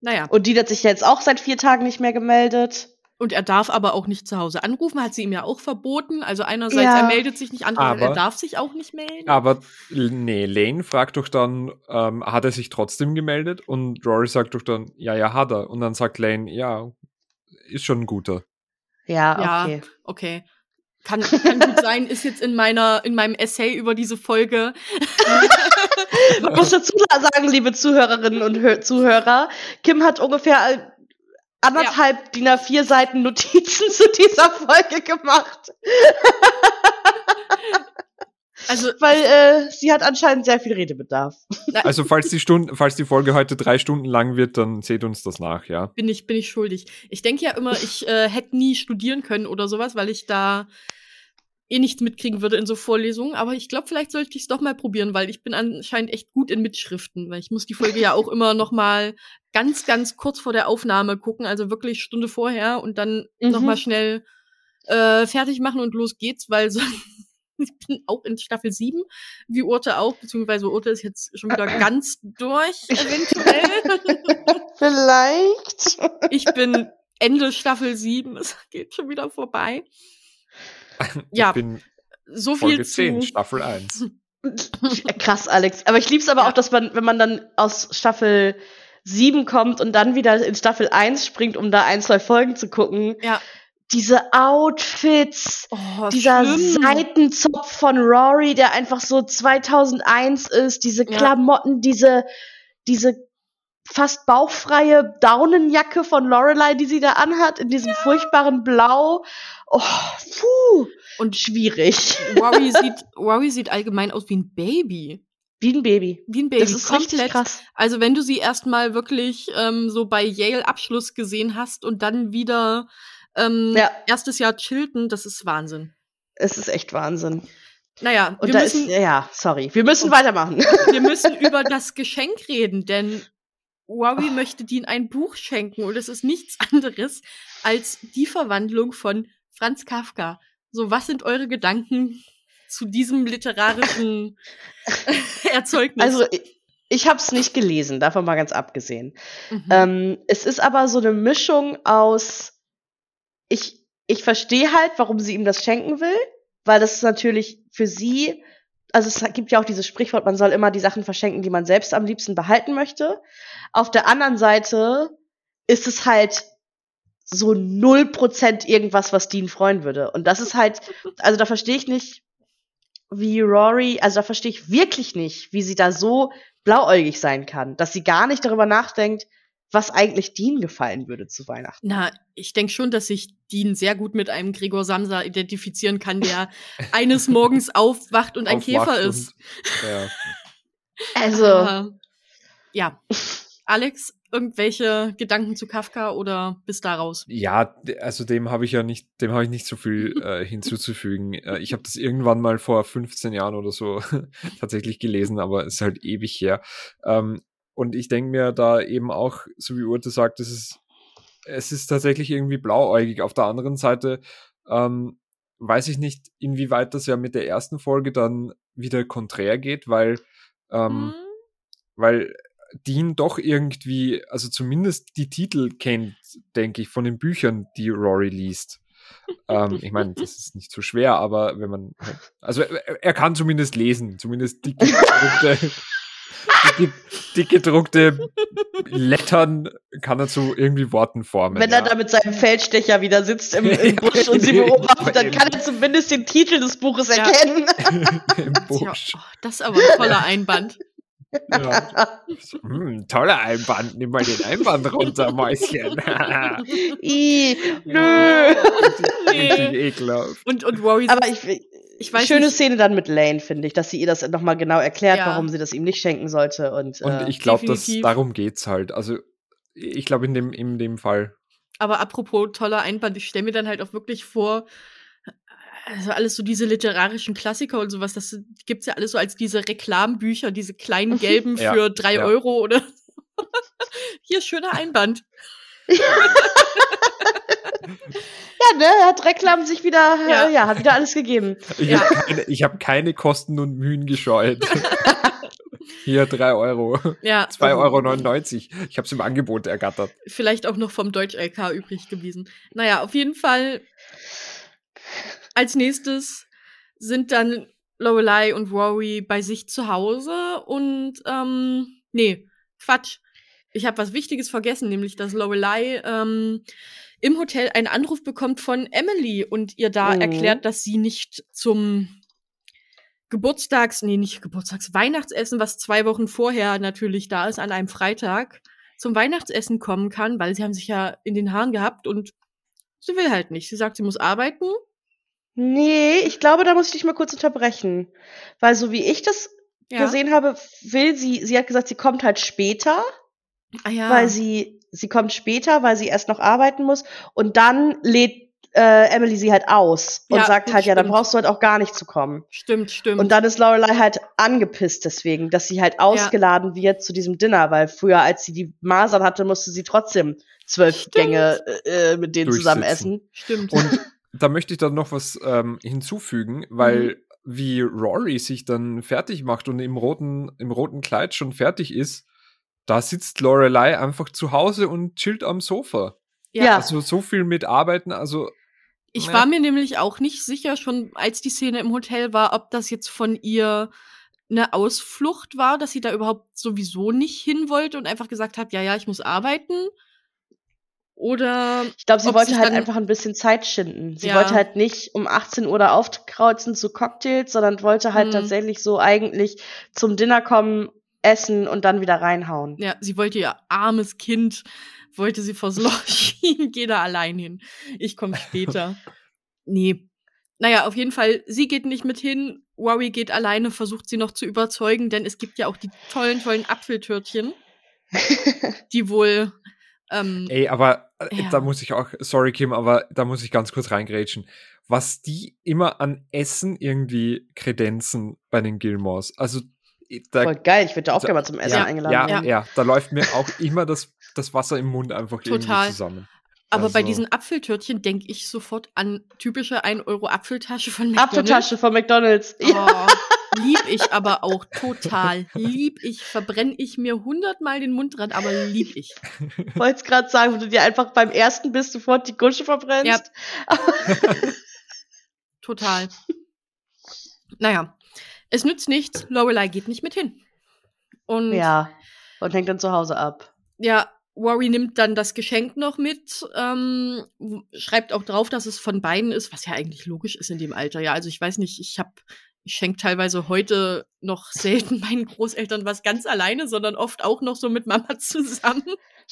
Naja. Und die hat sich jetzt auch seit vier Tagen nicht mehr gemeldet. Und er darf aber auch nicht zu Hause anrufen, hat sie ihm ja auch verboten. Also einerseits, ja. er meldet sich nicht, andererseits, er darf sich auch nicht melden. Aber nee, Lane fragt doch dann, ähm, hat er sich trotzdem gemeldet? Und Rory sagt doch dann, ja, ja, hat er. Und dann sagt Lane, ja, ist schon ein guter. Ja, okay. Ja, okay. Kann, kann gut sein, ist jetzt in meiner, in meinem Essay über diese Folge. muss dazu sagen, liebe Zuhörerinnen und Hö Zuhörer, Kim hat ungefähr äh, anderthalb ja. DIN A4 Seiten Notizen zu dieser Folge gemacht. Also, Weil äh, sie hat anscheinend sehr viel Redebedarf. Also falls die Stunde, falls die Folge heute drei Stunden lang wird, dann seht uns das nach, ja. Bin ich, bin ich schuldig. Ich denke ja immer, ich äh, hätte nie studieren können oder sowas, weil ich da eh nichts mitkriegen würde in so Vorlesungen. Aber ich glaube, vielleicht sollte ich es doch mal probieren, weil ich bin anscheinend echt gut in Mitschriften, weil ich muss die Folge ja auch immer noch mal ganz, ganz kurz vor der Aufnahme gucken, also wirklich Stunde vorher und dann mhm. noch mal schnell äh, fertig machen und los geht's, weil sonst ich bin auch in Staffel 7, wie Urte auch, beziehungsweise Urte ist jetzt schon wieder ganz durch, eventuell. Vielleicht. Ich bin Ende Staffel 7, es geht schon wieder vorbei. Ich ja, so viel Folge zu 10, Staffel 1. Krass, Alex. Aber ich lieb's aber ja. auch, dass man, wenn man dann aus Staffel 7 kommt und dann wieder in Staffel 1 springt, um da ein, zwei Folgen zu gucken. Ja diese Outfits, oh, dieser schlimm. Seitenzopf von Rory, der einfach so 2001 ist, diese Klamotten, ja. diese, diese fast bauchfreie Daunenjacke von Lorelei, die sie da anhat, in diesem ja. furchtbaren Blau. Oh, puh. Und schwierig. Rory sieht, Rory sieht allgemein aus wie ein Baby. Wie ein Baby. Wie ein Baby. Das ist Komplett. richtig krass. Also wenn du sie erstmal wirklich ähm, so bei Yale Abschluss gesehen hast und dann wieder ähm, ja. Erstes Jahr Chilton, das ist Wahnsinn. Es ist echt Wahnsinn. Naja, und wir müssen, ist, ja, sorry, wir müssen weitermachen. Wir müssen über das Geschenk reden, denn Oh. möchte Dean ein Buch schenken und es ist nichts anderes als die Verwandlung von Franz Kafka. So, was sind eure Gedanken zu diesem literarischen Erzeugnis? Also, ich, ich habe es nicht gelesen, davon mal ganz abgesehen. Mhm. Ähm, es ist aber so eine Mischung aus ich, ich verstehe halt, warum sie ihm das schenken will, weil das ist natürlich für sie, also es gibt ja auch dieses Sprichwort, man soll immer die Sachen verschenken, die man selbst am liebsten behalten möchte. Auf der anderen Seite ist es halt so null Prozent irgendwas, was Dean freuen würde. Und das ist halt, also da verstehe ich nicht, wie Rory, also da verstehe ich wirklich nicht, wie sie da so blauäugig sein kann, dass sie gar nicht darüber nachdenkt, was eigentlich Dean gefallen würde zu Weihnachten. Na, ich denke schon, dass sich Dean sehr gut mit einem Gregor Samsa identifizieren kann, der eines Morgens aufwacht und ein aufwacht Käfer ist. Und, ja. Also. Uh, ja. Alex, irgendwelche Gedanken zu Kafka oder bis daraus? Ja, also dem habe ich ja nicht, dem habe ich nicht so viel äh, hinzuzufügen. Äh, ich habe das irgendwann mal vor 15 Jahren oder so tatsächlich gelesen, aber es ist halt ewig her. Ähm, und ich denke mir da eben auch, so wie Urte sagt, es ist, es ist tatsächlich irgendwie blauäugig. Auf der anderen Seite ähm, weiß ich nicht, inwieweit das ja mit der ersten Folge dann wieder konträr geht, weil, ähm, mhm. weil Dean doch irgendwie, also zumindest die Titel kennt, denke ich, von den Büchern, die Rory liest. ähm, ich meine, das ist nicht so schwer, aber wenn man, also er, er kann zumindest lesen, zumindest die die, die gedruckte Lettern kann er zu irgendwie Worten formen. Wenn er da mit seinem Feldstecher wieder sitzt im, im Busch und sie beobachtet, dann kann er zumindest den Titel des Buches erkennen. Im Busch. Ja, oh, das ist aber ein toller Einband. Ja. Hm, toller Einband. Nimm mal den Einband runter, Mäuschen. I, nö. Nee. Und, und Rory Aber ich, ich weiß Schöne nicht. Szene dann mit Lane, finde ich, dass sie ihr das nochmal genau erklärt, ja. warum sie das ihm nicht schenken sollte. Und, und äh, ich glaube, dass darum geht's halt. Also ich glaube in dem, in dem Fall. Aber apropos toller Einband, ich stelle mir dann halt auch wirklich vor, also alles so diese literarischen Klassiker und sowas, das gibt's ja alles so als diese Reklambücher, diese kleinen gelben ja, für drei ja. Euro oder hier schöner Einband. Ja, ne, hat Reklam sich wieder, ja. Äh, ja, hat wieder alles gegeben. Ich ja. habe keine, hab keine Kosten und Mühen gescheut. Hier drei Euro. Ja. 2,99 Euro. Ich habe es im Angebot ergattert. Vielleicht auch noch vom Deutsch-LK übrig gewesen. Naja, auf jeden Fall. Als nächstes sind dann Lorelei und Rory bei sich zu Hause und ähm, nee, Quatsch. Ich habe was Wichtiges vergessen, nämlich dass Lorelei ähm, im Hotel einen Anruf bekommt von Emily und ihr da mhm. erklärt, dass sie nicht zum Geburtstags, nee, nicht Geburtstags, Weihnachtsessen, was zwei Wochen vorher natürlich da ist, an einem Freitag, zum Weihnachtsessen kommen kann, weil sie haben sich ja in den Haaren gehabt und sie will halt nicht. Sie sagt, sie muss arbeiten. Nee, ich glaube, da muss ich dich mal kurz unterbrechen. Weil so wie ich das Ja. gesehen habe, will sie, sie hat gesagt, sie kommt halt später, Ah ja. weil sie, sie kommt später, weil sie erst noch arbeiten muss und dann lädt äh, Emily sie halt aus und Ja, sagt halt, ja, dann stimmt. brauchst du halt auch gar nicht zu kommen. stimmt, stimmt. Und dann ist Lorelei halt angepisst deswegen, dass sie halt ausgeladen wird zu diesem Dinner, weil früher, als sie die Masern hatte, musste sie trotzdem zwölf Stimmt. Gänge äh, mit denen zusammen essen. stimmt. Und da möchte ich dann noch was ähm, hinzufügen, weil wie Rory sich dann fertig macht und im roten, im roten Kleid schon fertig ist, da sitzt Lorelei einfach zu Hause und chillt am Sofa. Ja. Also so viel mit Arbeiten, also Ich Ja. war mir nämlich auch nicht sicher, schon als die Szene im Hotel war, ob das jetzt von ihr eine Ausflucht war, dass sie da überhaupt sowieso nicht hin wollte und einfach gesagt hat, ja, ja, ich muss arbeiten. Oder Ich glaube, sie wollte halt dann- einfach ein bisschen Zeit schinden. Sie Ja. wollte halt nicht um 18 Uhr da aufkreuzen zu Cocktails, sondern wollte halt Mhm. tatsächlich so eigentlich zum Dinner kommen, essen und dann wieder reinhauen. ja, sie wollte ihr armes Kind, wollte sie vors Loch schieben, geh da allein hin. Ich komme später. nee. Naja, auf jeden Fall, sie geht nicht mit hin. Rory geht alleine, versucht sie noch zu überzeugen, denn es gibt ja auch die tollen, tollen Apfeltörtchen, die wohl ähm, ey, aber äh, Ja. da muss ich auch, sorry Kim, aber da muss ich ganz kurz reingrätschen. Was die immer an Essen irgendwie kredenzen bei den Gilmores. Also da, Voll geil, ich würde auch gerne mal zum Essen Ja, eingeladen ja, werden. ja, da läuft mir auch immer das, das Wasser im Mund einfach Total. irgendwie zusammen. Aber bei Also- diesen Apfeltörtchen denke ich sofort an typische 1 Euro Apfeltasche von McDonald's. Apfeltasche von McDonalds. Ja. Oh, lieb ich aber auch total. Lieb ich, verbrenne ich mir hundertmal den Mund dran, aber lieb ich. Ich wollte es gerade sagen, wo du dir einfach beim ersten bist, sofort die Gusche verbrennst. Ja. Total. Naja, es nützt nichts. Lorelei geht nicht mit hin. Und Ja. Und hängt dann zu Hause ab. ja, Rory nimmt dann das Geschenk noch mit, ähm, schreibt auch drauf, dass es von beiden ist, was ja eigentlich logisch ist in dem Alter. Ja, also ich weiß nicht, ich habe ich schenke teilweise heute noch selten meinen Großeltern was ganz alleine, sondern oft auch noch so mit Mama zusammen.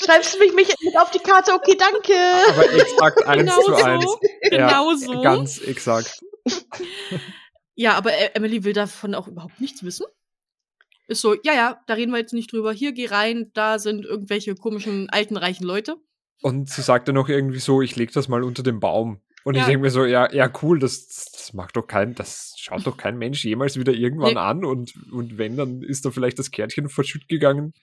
Schreibst du mich, mich mit auf die Karte? Okay, danke. Aber exakt eins Genau zu so. eins. Genau so. Ganz exakt. Ja, aber E- Emily will davon auch überhaupt nichts wissen. Ist so, ja, ja, da reden wir jetzt nicht drüber. Hier, geh rein, da sind irgendwelche komischen, alten, reichen Leute. Und sie sagte noch irgendwie so, ich leg das mal unter den Baum. Und ich Ja. denke mir so, ja, ja, cool, das, das macht doch kein, das schaut doch kein Mensch jemals wieder irgendwann Nee. an. Und, und wenn, dann ist da vielleicht das Kärtchen verschütt gegangen.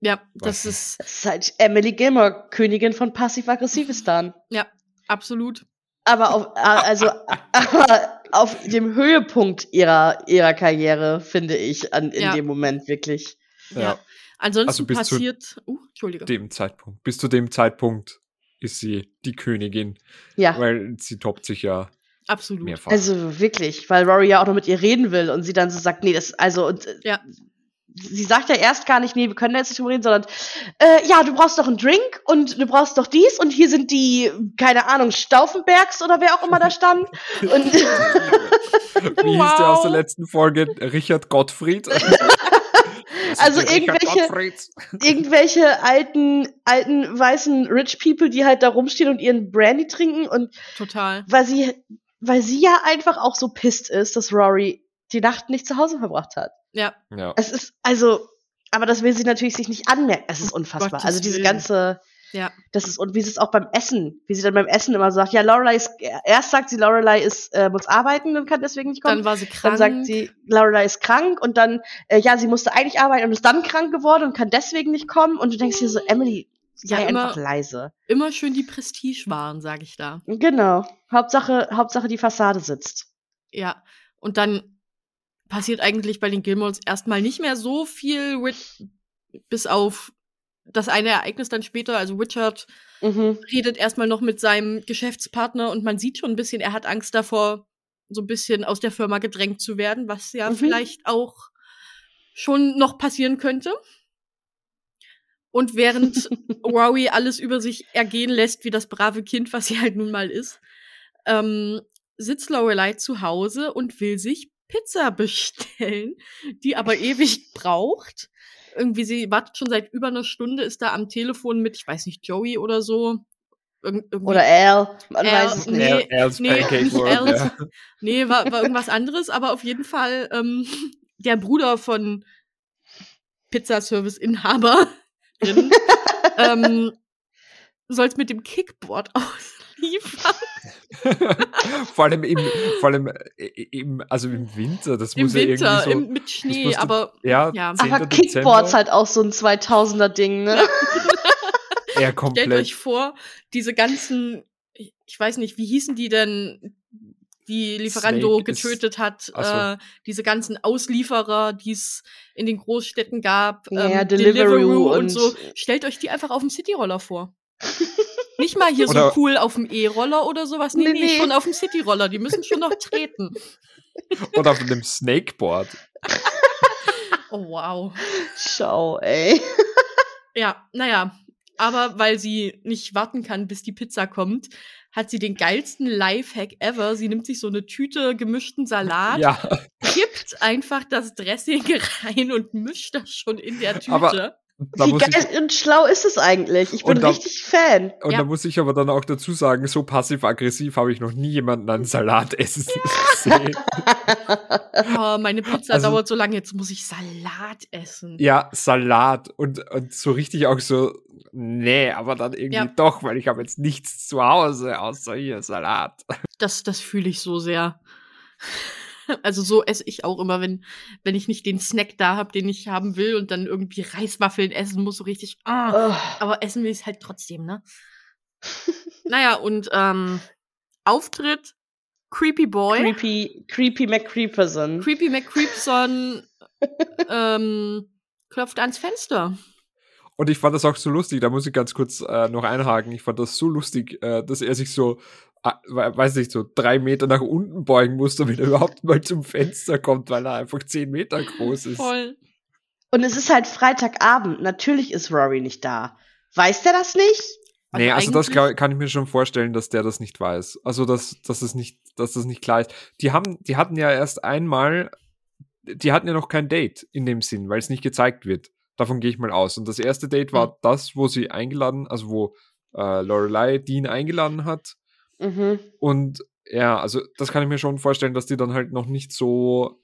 Ja, das ist, Das ist halt Emily Gilmore, Königin von Passiv-Aggressivistan. ja, absolut. Aber auf, also, aber auf dem Höhepunkt ihrer, ihrer Karriere, finde ich, an, in Ja. dem Moment wirklich. Ja. Ja. Ansonsten Also bis zu passiert, uh, Entschuldige. Dem Zeitpunkt. Bis zu dem Zeitpunkt ist sie die Königin. Ja. Weil sie toppt sich ja Absolut. mehrfach. Also wirklich, weil Rory ja auch noch mit ihr reden will und sie dann so sagt, nee, das, also, und äh, Ja. Sie sagt ja erst gar nicht, nee, wir können da jetzt nicht drüber reden, sondern, äh, ja, du brauchst doch einen Drink und du brauchst doch dies und hier sind die, keine Ahnung, Stauffenbergs oder wer auch immer da stand. Und Wie hieß der aus der Wow. letzten Folge? Richard Gottfried? Also irgendwelche- irgendwelche alten, alten, weißen Rich People, die halt da rumstehen und ihren Brandy trinken und Total. weil sie, weil sie ja einfach auch so pisst ist, dass Rory die Nacht nicht zu Hause verbracht hat. Ja, Ja. Es ist, also, aber das will sie natürlich sich nicht anmerken. Es ist unfassbar. Gottes also diese ganze, ja, das ist, und wie sie es auch beim Essen, wie sie dann beim Essen immer sagt, ja, Lorelei ist, erst sagt sie, Lorelei ist, äh, muss arbeiten und kann deswegen nicht kommen. dann war sie Dann krank. sagt sie, Lorelei ist krank und dann, äh, ja, sie musste eigentlich arbeiten und ist dann krank geworden und kann deswegen nicht kommen. Und du denkst dir so, Emily, sei Ja, immer- einfach leise. immer schön die Prestige wahren, sage ich da. Genau. Hauptsache, Hauptsache die Fassade sitzt. Ja, und dann passiert eigentlich bei den Gilmores erstmal nicht mehr so viel, bis auf das eine Ereignis dann später. Also Richard Mhm. redet erstmal noch mit seinem Geschäftspartner und man sieht schon ein bisschen, er hat Angst davor, so ein bisschen aus der Firma gedrängt zu werden, was ja Mhm. vielleicht auch schon noch passieren könnte. Und während Rory alles über sich ergehen lässt, wie das brave Kind, was sie halt nun mal ist, ähm, sitzt Lorelei zu Hause und will sich Pizza bestellen, die aber ewig braucht. Irgendwie, sie wartet schon seit über einer Stunde, ist da am Telefon mit, ich weiß nicht, Joey oder so. Irgendwie Oder Al, man Al, weiß es nicht. nee, Al's nee, Pancake World, Al's. ja. Nee, war, war irgendwas anderes, aber auf jeden Fall ähm, der Bruder von Pizzaservice-Inhaber ähm, soll's mit dem Kickboard vor allem im, vor allem äh, im, also im Winter, das Im muss ja Winter, irgendwie so, im, mit Schnee, musste- aber ja, ja. 10. Aber Dezember, Kickboards halt auch so ein 2000er Ding, ne? stellt komplett. euch vor, diese ganzen, ich weiß nicht, wie hießen die denn, die Lieferando Snake ist- getötet hat, Ach so. äh, diese ganzen Auslieferer, die es in den Großstädten gab, Ja, ähm, Deliveroo und, und- so. Stellt euch die einfach auf dem Cityroller vor. Nicht mal hier Oder- so cool auf dem E-Roller oder sowas. Nee, Nee, nee, schon auf dem Cityroller. Die müssen schon noch treten. Oder auf einem Snakeboard. Oh, wow. Schau, ey. Ja, naja. Aber weil sie nicht warten kann, bis die Pizza kommt, hat sie den geilsten Lifehack ever. Sie nimmt sich so eine Tüte gemischten Salat, Ja, kippt einfach das Dressing rein und mischt das schon in der Tüte. Aber- da Wie muss ich, geil und schlau ist es eigentlich? Ich bin da- richtig Fan. und Ja. da muss ich aber dann auch dazu sagen, so passiv-aggressiv habe ich noch nie jemanden einen Salat essen sehen. oh, meine Pizza Also- dauert so lange, jetzt muss ich Salat essen. Ja, Salat und, und so richtig auch so, nee, aber dann irgendwie Ja. doch, weil ich habe jetzt nichts zu Hause außer hier Salat. Das, das fühle ich so sehr. Also so esse ich auch immer, wenn, wenn ich nicht den Snack da habe, den ich haben will und dann irgendwie Reiswaffeln essen muss, so richtig. Ah. Oh, Aber essen will ich halt trotzdem, ne? naja, und ähm, Auftritt Creepy Boy. creepy, creepy McCreeperson. Creepy McCreepson ähm, klopft ans Fenster. Und ich fand das auch so lustig, da muss ich ganz kurz äh, noch einhaken. Ich fand das so lustig, äh, dass er sich so, weiß nicht, so drei Meter nach unten beugen muss, damit er überhaupt mal zum Fenster kommt, weil er einfach zehn Meter groß ist. Voll. Und es ist halt Freitagabend. Natürlich ist Rory nicht da. Weiß der das nicht? Nee, also das glaub, kann ich mir schon vorstellen, dass der das nicht weiß. Also dass, dass es nicht, dass das nicht klar ist. Die haben, die hatten ja erst einmal, die hatten ja noch kein Date in dem Sinn, weil es nicht gezeigt wird. Davon gehe ich mal aus. Und das erste Date war Mhm. das, wo sie eingeladen, also wo äh, Lorelei Dean eingeladen hat. Mhm. Und ja, also das kann ich mir schon vorstellen, dass die dann halt noch nicht so.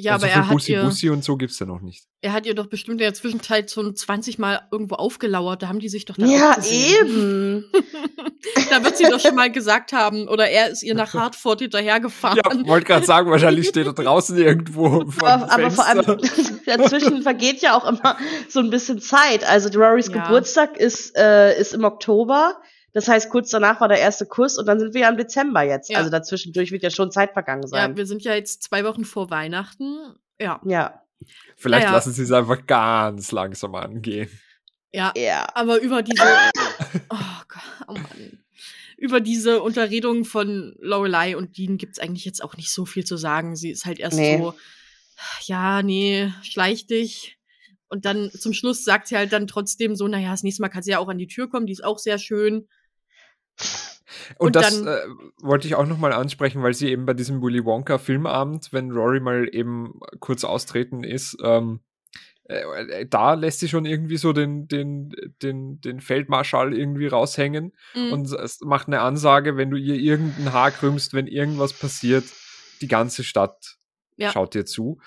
Ja, also aber er hat, Bussi ihr, Bussi und so gibt's ja noch nicht. er hat ihr doch bestimmt in der Zwischenzeit schon 20 Mal irgendwo aufgelauert. Da haben die sich doch dann Ja, eben. da wird sie doch schon mal gesagt haben, oder er ist ihr nach Hartford hinterhergefahren. Ja, wollte gerade sagen, wahrscheinlich steht er draußen irgendwo. Aber, aber vor allem, dazwischen vergeht ja auch immer so ein bisschen Zeit. Also Rorys Ja. Geburtstag ist, äh, ist im Oktober. Das heißt, kurz danach war der erste Kuss und dann sind wir ja im Dezember jetzt. Ja. Also dazwischendurch wird ja schon Zeit vergangen Ja, sein. wir sind ja jetzt zwei Wochen vor Weihnachten. Ja, Ja. Vielleicht Naja. lassen sie es einfach ganz langsam angehen. ja. Ja. Aber über diese, oh Gott, oh Mann. Über diese Unterredung von Lorelei und Dean gibt's eigentlich jetzt auch nicht so viel zu sagen. Sie ist halt erst Nee. so, ja, nee, schleich dich. Und dann zum Schluss sagt sie halt dann trotzdem so, naja, das nächste Mal kann sie ja auch an die Tür kommen, die ist auch sehr schön. Und, Und das äh, wollte ich auch nochmal ansprechen, weil sie eben bei diesem Willy Wonka Filmabend, wenn Rory mal eben kurz austreten ist, ähm, äh, da lässt sie schon irgendwie so den, den, den, den Feldmarschall irgendwie raushängen Mhm. und es macht eine Ansage, wenn du ihr irgendein Haar krümmst, wenn irgendwas passiert, die ganze Stadt Ja. schaut dir zu.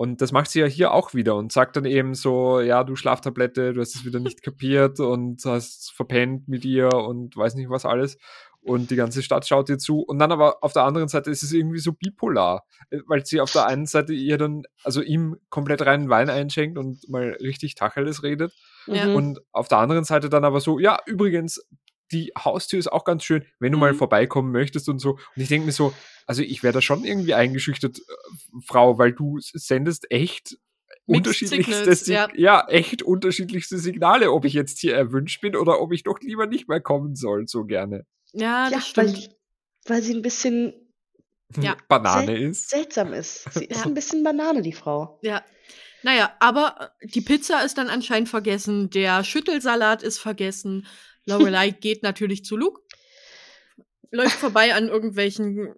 Und das macht sie ja hier auch wieder und sagt dann eben so, ja, du Schlaftablette, du hast es wieder nicht kapiert und hast verpennt mit ihr und weiß nicht was alles. Und die ganze Stadt schaut dir zu. Und dann aber auf der anderen Seite ist es irgendwie so bipolar, äh, weil sie auf der einen Seite ihr dann, also ihm komplett reinen Wein einschenkt und mal richtig Tacheles redet. Ja. Mhm. Und auf der anderen Seite dann aber so, ja, übrigens, die Haustür ist auch ganz schön, wenn du mal Mhm. vorbeikommen möchtest und so. Und ich denke mir so, also ich wäre da schon irgendwie eingeschüchtert, äh, Frau, weil du sendest echt unterschiedlichste, Signals, Sig- ja. ja. echt unterschiedlichste Signale, ob ich jetzt hier erwünscht bin oder ob ich doch lieber nicht mehr kommen soll, so gerne. Ja, ja, das weil, stimmt. weil sie ein bisschen Ja. Banane Sel- ist. seltsam ist. Sie ist Ja. ein bisschen Banane, die Frau. Ja. Naja, aber äh, die Pizza ist dann anscheinend vergessen, der Schüttelsalat ist vergessen. Lorelei geht natürlich zu Luke, läuft vorbei an irgendwelchen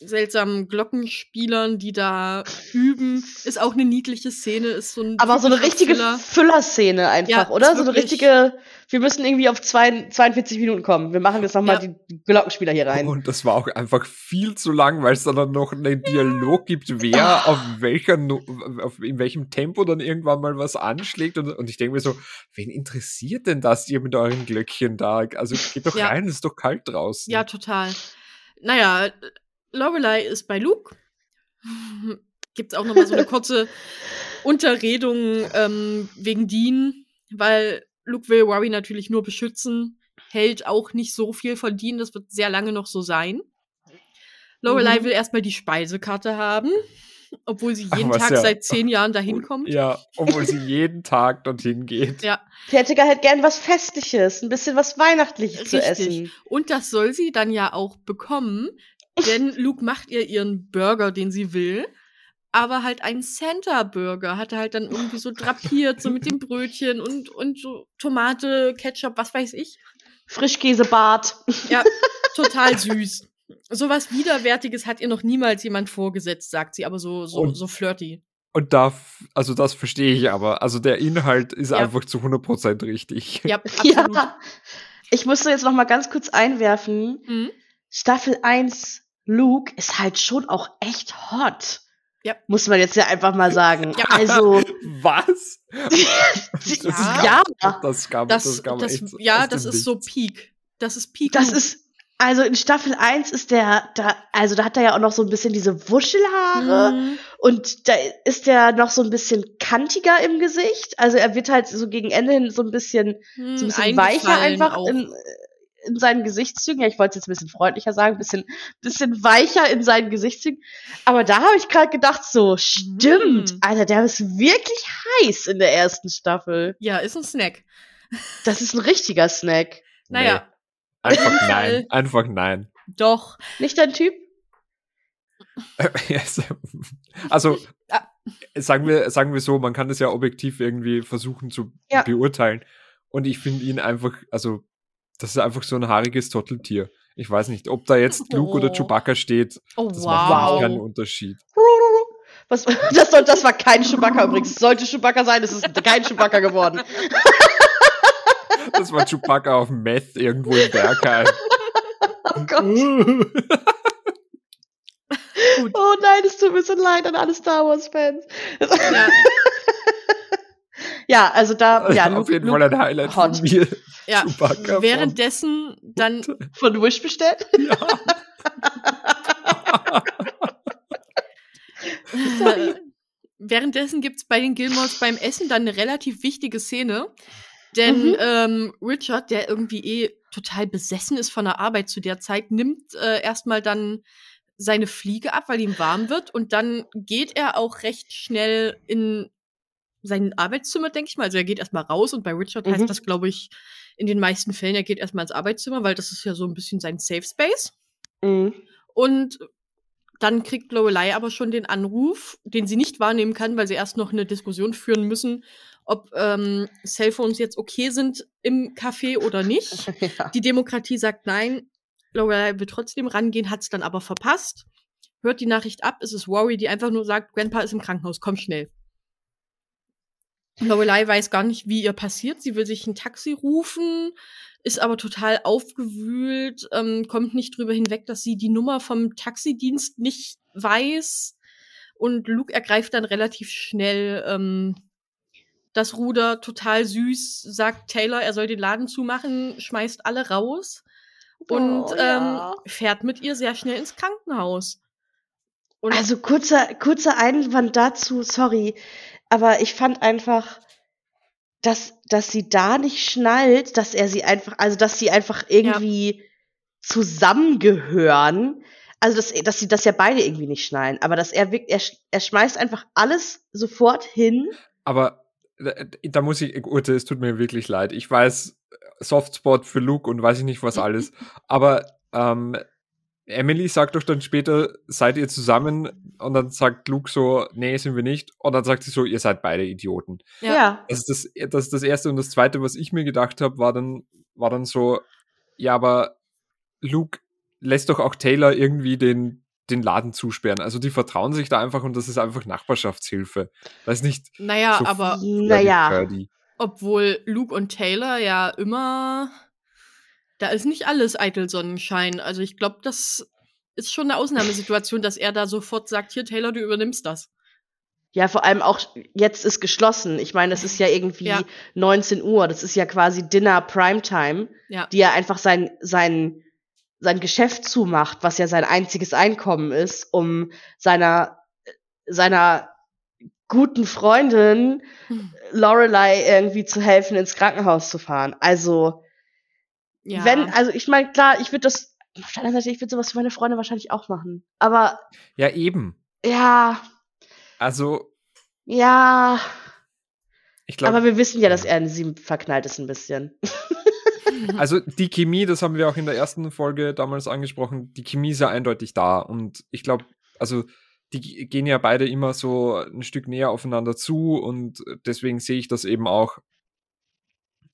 seltsamen Glockenspielern, die da üben. Ist auch eine niedliche Szene, ist so ein. Aber so eine richtige. Füllerszene einfach, Ja, oder? So eine richtige, wir müssen irgendwie auf zwei, 42 Minuten kommen. Wir machen jetzt nochmal Ja. die Glockenspieler hier rein. Und das war auch einfach viel zu lang, weil es dann noch einen Dialog gibt, wer auf welcher, auf, in welchem Tempo dann irgendwann mal was anschlägt. Und, und ich denke mir so, wen interessiert denn das, ihr mit euren Glöckchen da? Also geht doch Ja. rein, es ist doch kalt draußen. Ja, total. Naja, Lorelei ist bei Luke. Gibt's auch noch mal so eine kurze Unterredung ähm, wegen Dean, weil Luke will Rory natürlich nur beschützen, hält auch nicht so viel von Dean, das wird sehr lange noch so sein. Lorelei Mhm. will erstmal die Speisekarte haben, obwohl sie Ach, jeden was Tag ja- seit zehn Jahren dahin kommt. Ja, obwohl sie jeden Tag dorthin geht. Ja, Ich hätte halt gern was Festliches, ein bisschen was Weihnachtliches zu Richtig. essen. Und das soll sie dann ja auch bekommen, denn Luke macht ihr ihren Burger, den sie will, aber halt einen Santa-Burger, hat er halt dann irgendwie so drapiert, so mit dem Brötchen und, und so Tomate, Ketchup, was weiß ich. Frischkäsebart. Ja, total süß. Sowas Widerwärtiges hat ihr noch niemals jemand vorgesetzt, sagt sie, aber so, so, Und- so flirty. Und da, also das verstehe ich aber. Also der Inhalt ist Ja. einfach zu 100% richtig. Ja, absolut. Ja. Ich musste jetzt noch mal ganz kurz einwerfen. Mhm. Staffel 1 Luke ist halt schon auch echt hot. Ja. Muss man jetzt ja einfach mal sagen. Ja. Also, Was? ja, Das gab, Das, das gab das, echt ja, das ist so. Peak. Das ist Peak. das Luke. ist, also in Staffel 1 ist der, da, also da hat er ja auch noch so ein bisschen diese Wuschelhaare Mhm. und da ist der noch so ein bisschen kantiger im Gesicht. Also er wird halt so gegen Ende hin so ein bisschen so ein bisschen weicher einfach auch. In, in seinen Gesichtszügen. Ja, ich wollte es jetzt ein bisschen freundlicher sagen, ein bisschen, bisschen weicher in seinen Gesichtszügen. Aber da habe ich gerade gedacht, so, stimmt, Mhm. Alter, der ist wirklich heiß in der ersten Staffel. Ja, ist ein Snack. Das ist ein richtiger Snack. Naja, Nee, einfach nein. Einfach nein. doch. Nicht dein Typ? Also, Ah. sagen wir, sagen wir so, man kann das ja objektiv irgendwie versuchen zu Ja. beurteilen. Und ich finde ihn einfach, also, das ist einfach so ein haariges Totteltier. Ich weiß nicht, ob da jetzt Luke oder Oh. Chewbacca steht, Oh, das macht für wow. mich keinen Unterschied. Was, das, soll, das war kein Chewbacca übrigens. Es sollte Chewbacca sein, es ist kein Chewbacca geworden. Das war Chewbacca auf Meth irgendwo im Bergheim. Oh Gott. Oh nein, es tut mir so leid an alle Star Wars-Fans. Ja, Ja, also da, ja, auf Luke, jeden Luke Fall ein Highlight hot. von mir. ja. Chewbacca von- Währenddessen dann von Wish bestellt. Äh, Währenddessen gibt's bei den Gilmores beim Essen dann eine relativ wichtige Szene. Denn Mhm. ähm, Richard, der irgendwie eh total besessen ist von der Arbeit zu der Zeit, nimmt äh, erstmal dann seine Fliege ab, weil ihm warm wird. Und dann geht er auch recht schnell in sein Arbeitszimmer, denke ich mal. Also er geht erstmal raus und bei Richard Mhm. heißt das, glaube ich, in den meisten Fällen, er geht erstmal ins Arbeitszimmer, weil das ist ja so ein bisschen sein Safe Space. Mhm. Und dann kriegt Lorelei aber schon den Anruf, den sie nicht wahrnehmen kann, weil sie erst noch eine Diskussion führen müssen, ob ähm, Cellphones jetzt okay sind im Café oder nicht. Ja. Die Demokratie sagt nein. Lorelei will trotzdem rangehen, hat es dann aber verpasst. Hört die Nachricht ab, es ist Rory, die einfach nur sagt, Grandpa ist im Krankenhaus, komm schnell. Lorelei weiß gar nicht, wie ihr passiert. Sie will sich ein Taxi rufen, ist aber total aufgewühlt, ähm, kommt nicht drüber hinweg, dass sie die Nummer vom Taxidienst nicht weiß. Und Luke ergreift dann relativ schnell ähm, das Ruder, total süß, sagt Taylor, er soll den Laden zumachen, schmeißt alle raus und Oh, ähm, ja. fährt mit ihr sehr schnell ins Krankenhaus. Und Also kurzer, kurzer Einwand dazu, sorry. Aber ich fand einfach, dass, dass sie da nicht schnallt, dass er sie einfach, also dass sie einfach irgendwie zusammengehören. Also dass, dass sie das ja beide irgendwie nicht schnallen. Aber dass er wirklich, er, sch- er schmeißt einfach alles sofort hin. Aber da, da muss ich, Urte, es tut mir wirklich leid. Ich weiß, Softspot für Luke und weiß ich nicht was alles. Aber ähm, Emily sagt doch dann später, seid ihr zusammen? Und dann sagt Luke so, nee, sind wir nicht. Und dann sagt sie so, ihr seid beide Idioten. Ja. Das ist das, das ist das Erste. Und das Zweite, was ich mir gedacht habe, war dann, war dann so, ja, aber Luke lässt doch auch Taylor irgendwie den, den Laden zusperren. Also die vertrauen sich da einfach und das ist einfach Nachbarschaftshilfe. Das ist nicht. Naja, so aber Naja. obwohl Luke und Taylor ja immer. Da ist nicht alles eitel Sonnenschein. Also ich glaube, das ist schon eine Ausnahmesituation, dass er da sofort sagt, hier, Taylor, du übernimmst das. Ja, vor allem auch jetzt ist geschlossen. Ich meine, es ist ja irgendwie Ja. 19 Uhr. Das ist ja quasi Dinner Primetime, Ja. die er einfach sein, sein, sein Geschäft zumacht, was ja sein einziges Einkommen ist, um seiner, seiner guten Freundin Hm. Lorelei irgendwie zu helfen, ins Krankenhaus zu fahren. Also, ja. wenn, also ich meine, klar, ich würde das, auf der anderen Seite, ich würde sowas für meine Freunde wahrscheinlich auch machen. Aber, Ja, eben. ja, Also, ja, ich glaube. aber wir wissen ja, dass er in sie verknallt ist ein bisschen. Also die Chemie, das haben wir auch in der ersten Folge damals angesprochen, die Chemie ist ja eindeutig da. Und ich glaube, also die gehen ja beide immer so ein Stück näher aufeinander zu und deswegen sehe ich das eben auch.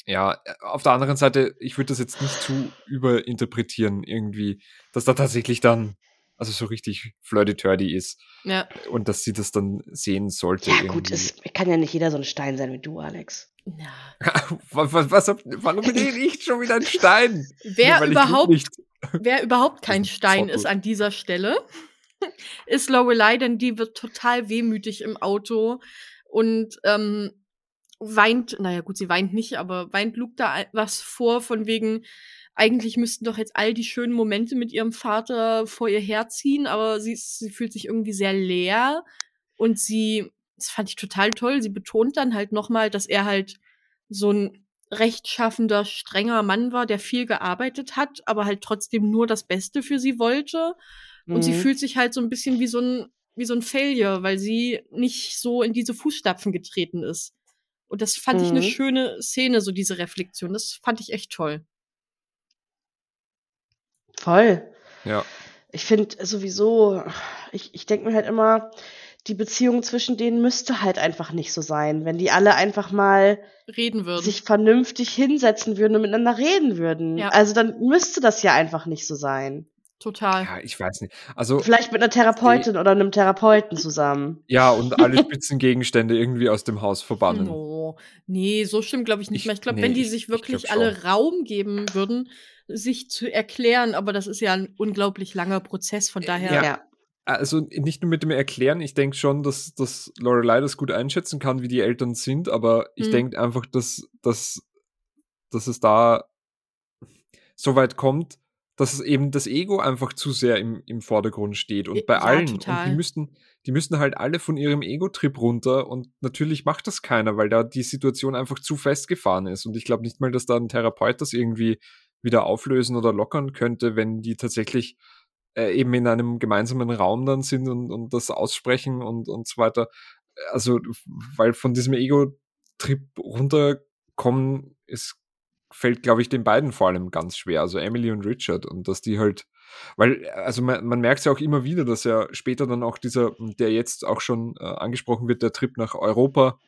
Ja, auf der anderen Seite, ich würde das jetzt nicht zu überinterpretieren irgendwie, dass da tatsächlich dann, also so richtig flirty-turdy ist ja. und dass sie das dann sehen sollte. Ja, irgendwie. gut, es kann ja nicht jeder so ein Stein sein wie du, Alex. ja. was, was, warum bin ich schon wieder ein Stein? Wer ich überhaupt, nicht- wer überhaupt kein Stein ist an dieser Stelle, ist Lorelei, denn die wird total wehmütig im Auto und ähm, weint, naja gut, sie weint nicht, aber weint Luke da was vor von wegen, eigentlich müssten doch jetzt all die schönen Momente mit ihrem Vater vor ihr herziehen, aber sie, sie fühlt sich irgendwie sehr leer und sie, das fand ich total toll, sie betont dann halt nochmal, dass er halt so ein rechtschaffender, strenger Mann war, der viel gearbeitet hat, aber halt trotzdem nur das Beste für sie wollte. Und sie Mhm. fühlt sich halt so ein bisschen wie so ein, wie so ein Failure, weil sie nicht so in diese Fußstapfen getreten ist. Und das fand ich eine Mhm. schöne Szene, so diese Reflexion. Das fand ich echt toll. Voll. Ja. Ich finde sowieso, ich, ich denke mir halt immer, die Beziehung zwischen denen müsste halt einfach nicht so sein. Wenn die alle einfach mal Reden würden. sich vernünftig hinsetzen würden und miteinander reden würden. Ja. Also dann müsste das ja einfach nicht so sein. Total. Ja, ich weiß nicht. Also, Vielleicht mit einer Therapeutin oder einem Therapeuten zusammen. ja, und alle Spitzengegenstände irgendwie aus dem Haus verbannen. No. Nee, so stimmt, glaube ich, nicht Ich- mehr. Ich glaube, nee, wenn die ich- sich ich wirklich alle schon. Raum geben würden, sich zu erklären, aber das ist ja ein unglaublich langer Prozess, von daher. Ja. Also nicht nur mit dem Erklären, ich denke schon, dass, dass Lorelei das gut einschätzen kann, wie die Eltern sind, aber ich Mhm. denke einfach, dass, dass, dass es da so weit kommt, dass es eben das Ego einfach zu sehr im, im Vordergrund steht. Und Ja, bei allen. Und total. die müssten, die müssten halt alle von ihrem Ego-Trip runter und natürlich macht das keiner, weil da die Situation einfach zu festgefahren ist. Und ich glaube nicht mal, dass da ein Therapeut das irgendwie wieder auflösen oder lockern könnte, wenn die tatsächlich äh, eben in einem gemeinsamen Raum dann sind und, und das aussprechen und, und so weiter. Also, weil von diesem Ego-Trip runterkommen ist, fällt, glaube ich, den beiden vor allem ganz schwer. Also Emily und Richard. Und dass die halt, weil, also man, man merkt ja auch immer wieder, dass ja später dann auch dieser, der jetzt auch schon äh, angesprochen wird, der Trip nach Europa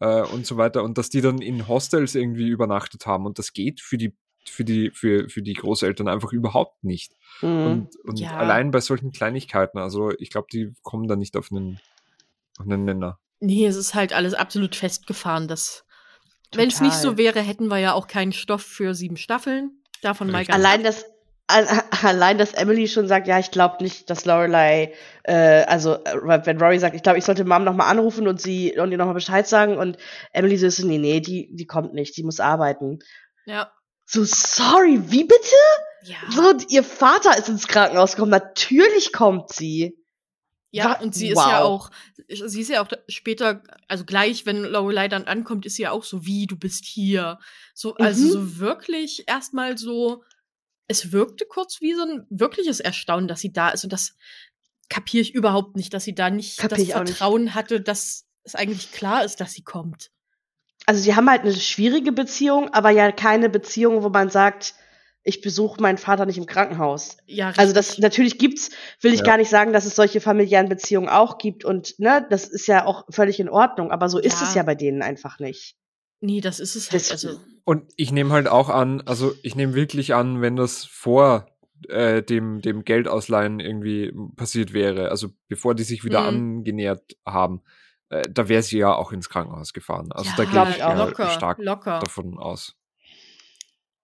äh, und so weiter, und dass die dann in Hostels irgendwie übernachtet haben. Und das geht für die für die, für, für die Großeltern einfach überhaupt nicht. Mhm. Und, und Ja. allein bei solchen Kleinigkeiten, also ich glaube, die kommen da nicht auf einen, auf einen Nenner. Nee, es ist halt alles absolut festgefahren. Das, wenn es nicht so wäre, hätten wir ja auch keinen Stoff für sieben Staffeln. Davon mal ganz Allein das, al- allein, dass Emily schon sagt, ja, ich glaube nicht, dass Lorelei, äh, also äh, wenn Rory sagt, ich glaube, ich sollte Mom nochmal anrufen und sie und ihr nochmal Bescheid sagen und Emily so ist, nee, nee, die, die kommt nicht, die muss arbeiten. Ja. So, sorry, wie bitte? Ja. So, ihr Vater ist ins Krankenhaus gekommen, natürlich kommt sie. Ja, und sie ist ja wow. auch, sie ist ja auch später, also gleich, wenn Lorelei dann ankommt, ist sie ja auch so, wie, du bist hier. So, also Mhm. so wirklich erstmal so, es wirkte kurz wie so ein wirkliches Erstaunen, dass sie da ist. Und das kapiere ich überhaupt nicht, dass sie da nicht Kapier das auch nicht. Vertrauen hatte, dass es eigentlich klar ist, dass sie kommt. Also sie haben halt eine schwierige Beziehung, aber ja keine Beziehung, wo man sagt, ich besuche meinen Vater nicht im Krankenhaus. Ja, Also das richtig. natürlich gibt's, will ich Ja. gar nicht sagen, dass es solche familiären Beziehungen auch gibt und ne, das ist ja auch völlig in Ordnung, aber so ist Ja. es ja bei denen einfach nicht. Nee, das ist es halt. Also, Und ich nehme halt auch an, also ich nehme wirklich an, wenn das vor äh, dem, dem Geldausleihen irgendwie passiert wäre, also bevor die sich wieder Mhm. angenähert haben, äh, da wäre sie ja auch ins Krankenhaus gefahren. Also Ja, da gehe ich ich auch. ja locker, stark locker. davon aus.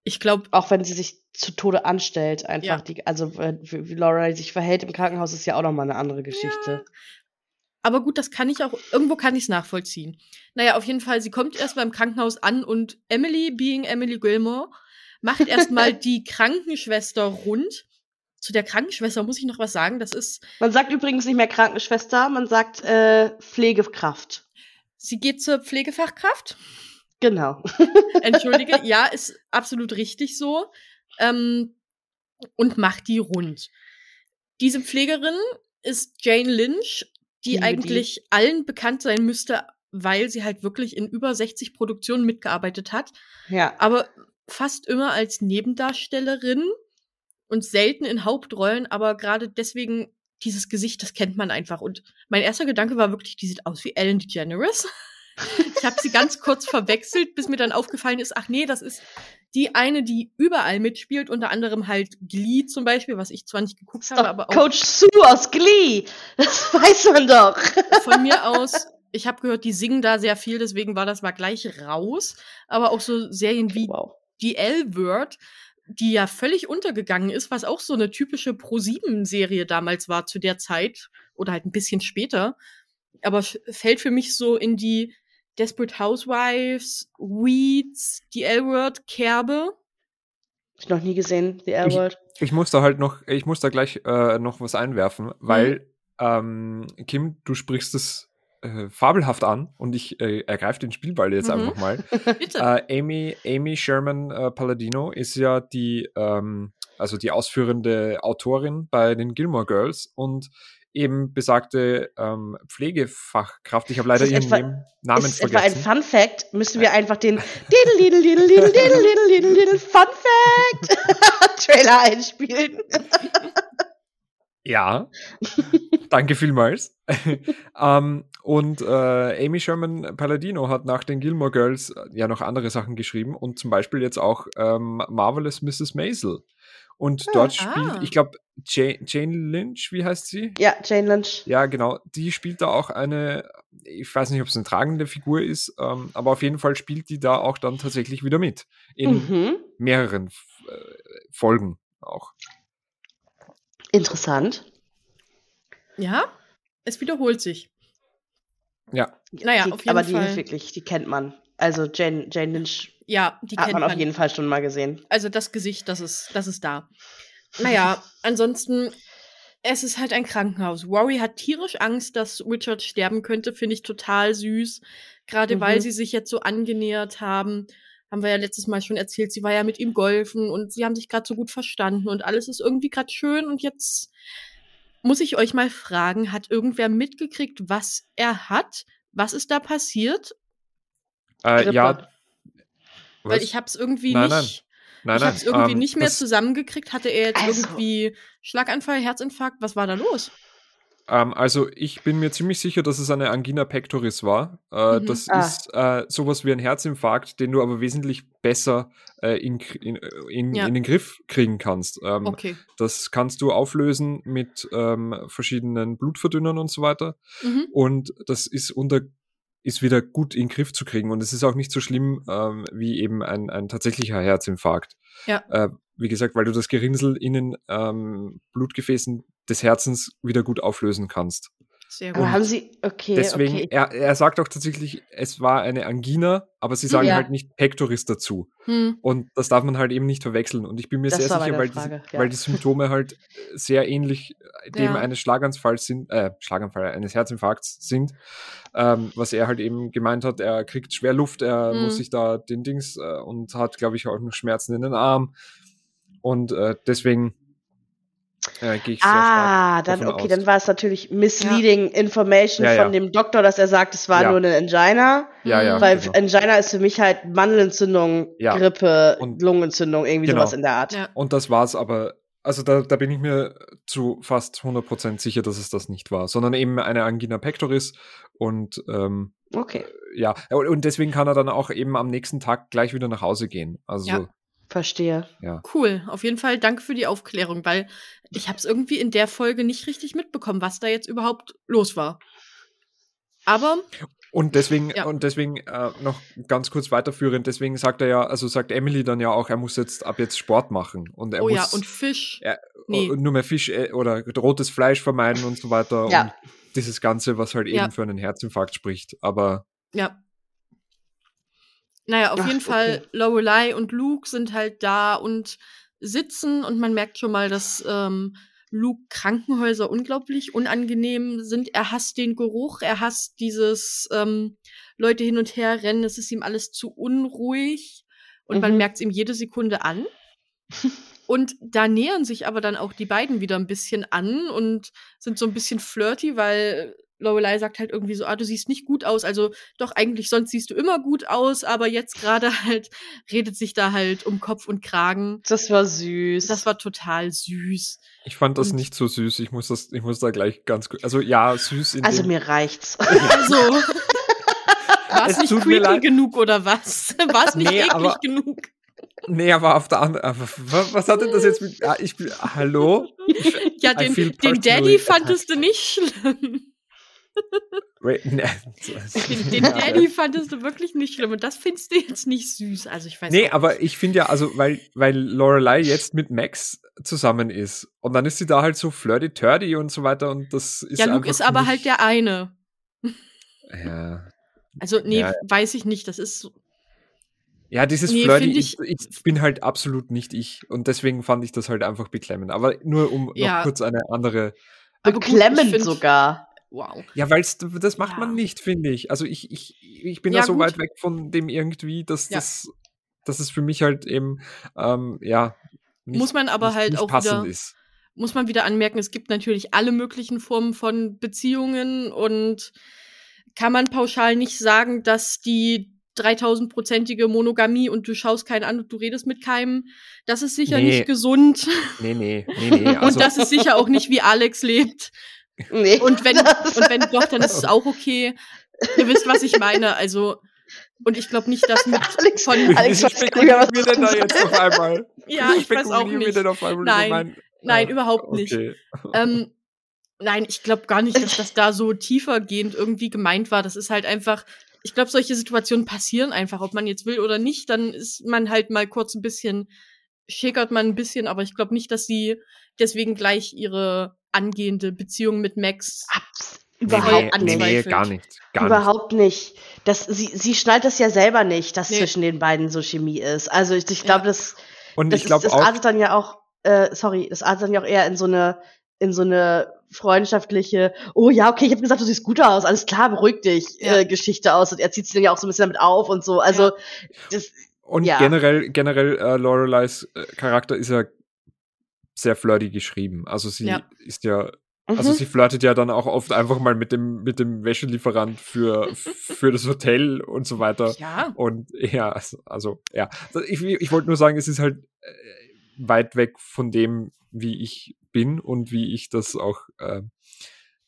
Ich glaube, Auch wenn sie sich zu Tode anstellt, einfach Ja. die, also wie Laura sich verhält im Krankenhaus, ist ja auch nochmal eine andere Geschichte. aber gut, das kann ich auch, irgendwo kann ich es nachvollziehen. Naja, auf jeden Fall, sie kommt erstmal im Krankenhaus an und Emily, being Emily Gilmore, macht erstmal die Krankenschwester rund. Zu der Krankenschwester muss ich noch was sagen. Das ist, Man sagt übrigens nicht mehr Krankenschwester, man sagt äh, Pflegekraft. sie geht zur Pflegefachkraft. Genau. Entschuldige, ja, ist absolut richtig so. Ähm, und macht die rund. Diese Pflegerin ist Jane Lynch, die Liebe die. eigentlich allen bekannt sein müsste, weil sie halt wirklich in über 60 Produktionen mitgearbeitet hat, Ja. aber fast immer als Nebendarstellerin und selten in Hauptrollen, aber gerade deswegen dieses Gesicht, das kennt man einfach. Und mein erster Gedanke war wirklich, die sieht aus wie Ellen DeGeneres. Ich habe sie ganz kurz verwechselt, bis mir dann aufgefallen ist, ach nee, das ist die eine, die überall mitspielt, unter anderem halt Glee zum Beispiel, was ich zwar nicht geguckt habe, aber auch Coach Sue aus Glee. Das weiß man doch. von mir aus, ich habe gehört, die singen da sehr viel, deswegen war das mal gleich raus. Aber auch so Serien wie Wow. die L-Word, die ja völlig untergegangen ist, was auch so eine typische Pro-7-Serie damals war zu der Zeit oder halt ein bisschen später. Aber fällt für mich so in die Desperate Housewives, Weeds, die L-Word-Kerbe. Hab ich noch nie gesehen, The L-Word. Ich muss da halt noch, ich muss da gleich äh, noch was einwerfen, weil ähm, Kim, du sprichst es äh, fabelhaft an und ich äh, ergreife den Spielball jetzt Mhm. einfach mal. Bitte. Äh, Amy, Amy Sherman äh, Palladino ist ja die, ähm, also die ausführende Autorin bei den Gilmore Girls und eben besagte ähm, Pflegefachkraft. Ich habe leider ihren etwa- Namen, ist etwa ein vergessen. Fun Fact? Müssen wir einfach den Diddle, Diddle, Diddle, Diddle, Diddle, Diddle, Diddle, Diddle Fun Fact Trailer einspielen? Ja, danke vielmals. ähm, und äh, Amy Sherman Palladino hat nach den Gilmore Girls äh, ja noch andere Sachen geschrieben und zum Beispiel jetzt auch ähm, Marvelous Mrs. Maisel. Und dort Ah. spielt, ich glaube, Jane, Jane Lynch, wie heißt sie? Ja, Jane Lynch. Ja, genau. Die spielt da auch eine, ich weiß nicht, ob es eine tragende Figur ist, ähm, aber auf jeden Fall spielt die da auch dann tatsächlich wieder mit. In Mhm. mehreren äh, Folgen auch. Interessant. ja, es wiederholt sich. Ja. Naja, die, auf jeden aber die Fall. ist wirklich, die kennt man. Also Jane, Jane Lynch Ja, die hat kennt man man. auf jeden Fall schon mal gesehen. Also das Gesicht, das ist, das ist da. Naja, ansonsten, es ist halt ein Krankenhaus. Rory hat tierisch Angst, dass Richard sterben könnte, finde ich total süß. Gerade Mhm. weil sie sich jetzt so angenähert haben. Haben wir ja letztes Mal schon erzählt, sie war ja mit ihm golfen und sie haben sich gerade so gut verstanden und alles ist irgendwie gerade schön und jetzt muss ich euch mal fragen, hat irgendwer mitgekriegt, was er hat? Was ist da passiert? Äh, Grippe. Ja. Weil Was? ich habe es irgendwie Nein, nicht. Nein, ich nein, habe es irgendwie ähm, nicht mehr das, zusammengekriegt. Hatte er jetzt Also- irgendwie Schlaganfall, Herzinfarkt? Was war da los? Ähm, also ich bin mir ziemlich sicher, dass es eine Angina pectoris war. Äh, Mhm. Das Ah. ist äh, sowas wie ein Herzinfarkt, den du aber wesentlich besser äh, in, in, in, Ja. in den Griff kriegen kannst. Ähm, Okay. Das kannst du auflösen mit ähm, verschiedenen Blutverdünnern und so weiter. Mhm. Und das ist unter ist wieder gut in den Griff zu kriegen. Und es ist auch nicht so schlimm ähm, wie eben ein, ein tatsächlicher Herzinfarkt. Ja. Äh, wie gesagt, weil du das Gerinnsel in den ähm, Blutgefäßen des Herzens wieder gut auflösen kannst. Sehr gut. haben sie, okay, Deswegen, okay. er, er sagt auch tatsächlich, es war eine Angina, aber sie sagen Ja. halt nicht Pectoris dazu. Hm. Und das darf man halt eben nicht verwechseln. Und ich bin mir Das sehr sicher, weil, Frage, die, ja. weil die Symptome halt sehr ähnlich dem Ja. eines Schlaganfalls sind, äh, Schlaganfall, eines Herzinfarkts sind. Ähm, was er halt eben gemeint hat, er kriegt schwer Luft, er Mhm. muss sich da den Dings äh, und hat, glaube ich, auch noch Schmerzen in den Arm. Und äh, deswegen äh, gehe ich sehr stark. Ah, dann, okay, aus. dann war es natürlich misleading information Ja, ja. von dem Doktor, dass er sagt, es war Ja. nur eine Angina. Ja, ja. Weil genau. Angina ist für mich halt Mandelentzündung, Ja. Grippe, Und- Lungenentzündung, irgendwie Genau. sowas in der Art. Ja. Und das war's aber. Also da, da bin ich mir zu fast 100% sicher, dass es das nicht war, sondern eben eine Angina pectoris und ähm, Okay. ja, und und deswegen kann er dann auch eben am nächsten Tag gleich wieder nach Hause gehen. Also Ja. Verstehe. Ja. Cool. Auf jeden Fall danke für die Aufklärung, weil ich habe es irgendwie in der Folge nicht richtig mitbekommen, was da jetzt überhaupt los war. Aber Und deswegen, Ja. und deswegen äh, noch ganz kurz weiterführend, deswegen sagt er ja, also sagt Emily dann ja auch, er muss jetzt ab jetzt Sport machen. Und er oh muss ja, und Fisch. Ja, nee. nur mehr Fisch äh, oder rotes Fleisch vermeiden und so weiter. Ja. Und dieses Ganze, was halt Ja. eben für einen Herzinfarkt spricht. Aber Ja. Naja, auf Ach, jeden Fall, okay. Lorelei und Luke sind halt da und sitzen und man merkt schon mal, dass ähm, Luke Krankenhäuser unglaublich unangenehm sind. Er hasst den Geruch, er hasst dieses ähm, Leute hin und her rennen, es ist ihm alles zu unruhig und man Mhm. merkt es ihm jede Sekunde an. Und da nähern sich aber dann auch die beiden wieder ein bisschen an und sind so ein bisschen flirty, weil Lorelei sagt halt irgendwie so, ah, du siehst nicht gut aus. Also doch, eigentlich sonst siehst du immer gut aus, aber jetzt gerade halt redet sich da halt um Kopf und Kragen. Das war süß. Das war total süß. ich fand das Und- nicht so süß. Ich muss das, ich muss da gleich ganz kurz, also ja, süß in also dem, mir reicht's. Also, war es nicht tut mir creepy leid. genug oder was? War es nicht Nee, eklig aber- genug? Nee, aber auf der anderen, was, hat denn das jetzt mit, ah, ich bin, hallo? Ja, I den, den Daddy fandest du nicht schlimm. Den, den Daddy fandest du wirklich nicht schlimm. Und das findest du jetzt nicht süß. Also ich weiß Nee, auch aber nicht. ich finde ja, also, weil, weil Lorelei jetzt mit Max zusammen ist und dann ist sie da halt so flirty-turdy und so weiter und das ist Ja, Luke ist aber nicht- halt der eine. Ja, Also, nee, Ja. weiß ich nicht. Das ist. so- Ja, dieses Nee, Flirty, ich, ich- ich bin halt absolut nicht ich und deswegen fand ich das halt einfach beklemmend. Aber nur um Ja. noch kurz eine andere. Beklemmend find- sogar. Wow. Ja, weil das macht Ja. man nicht, finde ich. Also ich, ich, ich bin Ja, da so gut. weit weg von dem irgendwie, dass Ja. das, dass es für mich halt eben, ähm, ja, nicht, Muss man aber nicht, halt nicht auch wieder- ist. Muss man wieder anmerken, es gibt natürlich alle möglichen Formen von Beziehungen und kann man pauschal nicht sagen, dass die 3000-prozentige Monogamie und du schaust keinen an und du redest mit keinem, das ist sicher Nee. nicht gesund. Nee, nee, nee, nee. Also, und das ist sicher auch nicht, wie Alex lebt. Nee. Und wenn, und wenn doch, dann ist es auch okay. Ihr wisst, was ich meine. Also, und ich glaube nicht, dass mit Alex, von Alex was wir du denn da jetzt auf einmal? Ja, Wie ich weiß auch nicht. denn auf einmal Nein, mein, Nein, Ah, überhaupt nicht. okay. Ähm, nein, ich glaube gar nicht, dass das da so tiefergehend irgendwie gemeint war. Das ist halt einfach, ich glaube, solche Situationen passieren einfach, ob man jetzt will oder nicht, dann ist man halt mal kurz ein bisschen, schickert man ein bisschen, aber ich glaube nicht, dass sie deswegen gleich ihre angehende Beziehung mit Max. Abs- Überhaupt nee, nee, nee, gar nicht. Gar Überhaupt nicht. Das, sie, sie schnallt das ja selber nicht, dass Nee. zwischen den beiden so Chemie ist. Also ich, ich glaube, Ja. das, nicht. Und das, ich glaube ist, das artet dann ja auch, äh, sorry, das artet dann ja auch eher in so eine, in so eine freundschaftliche, oh ja, okay, ich habe gesagt, du siehst gut aus, alles klar, beruhig dich, Ja. äh, Geschichte aus. Und er zieht sich dann ja auch so ein bisschen damit auf und so. Also, das, Und Ja. generell, generell äh, Loreleis äh, Charakter ist ja sehr flirty geschrieben. Also sie Ja. ist ja, also mhm. sie flirtet ja dann auch oft einfach mal mit dem mit dem Wäschelieferant für für das Hotel und so weiter. Ja. Und ja, also, also ja, ich, ich wollte nur sagen, es ist halt äh, weit weg von dem, wie ich bin und wie ich das auch äh,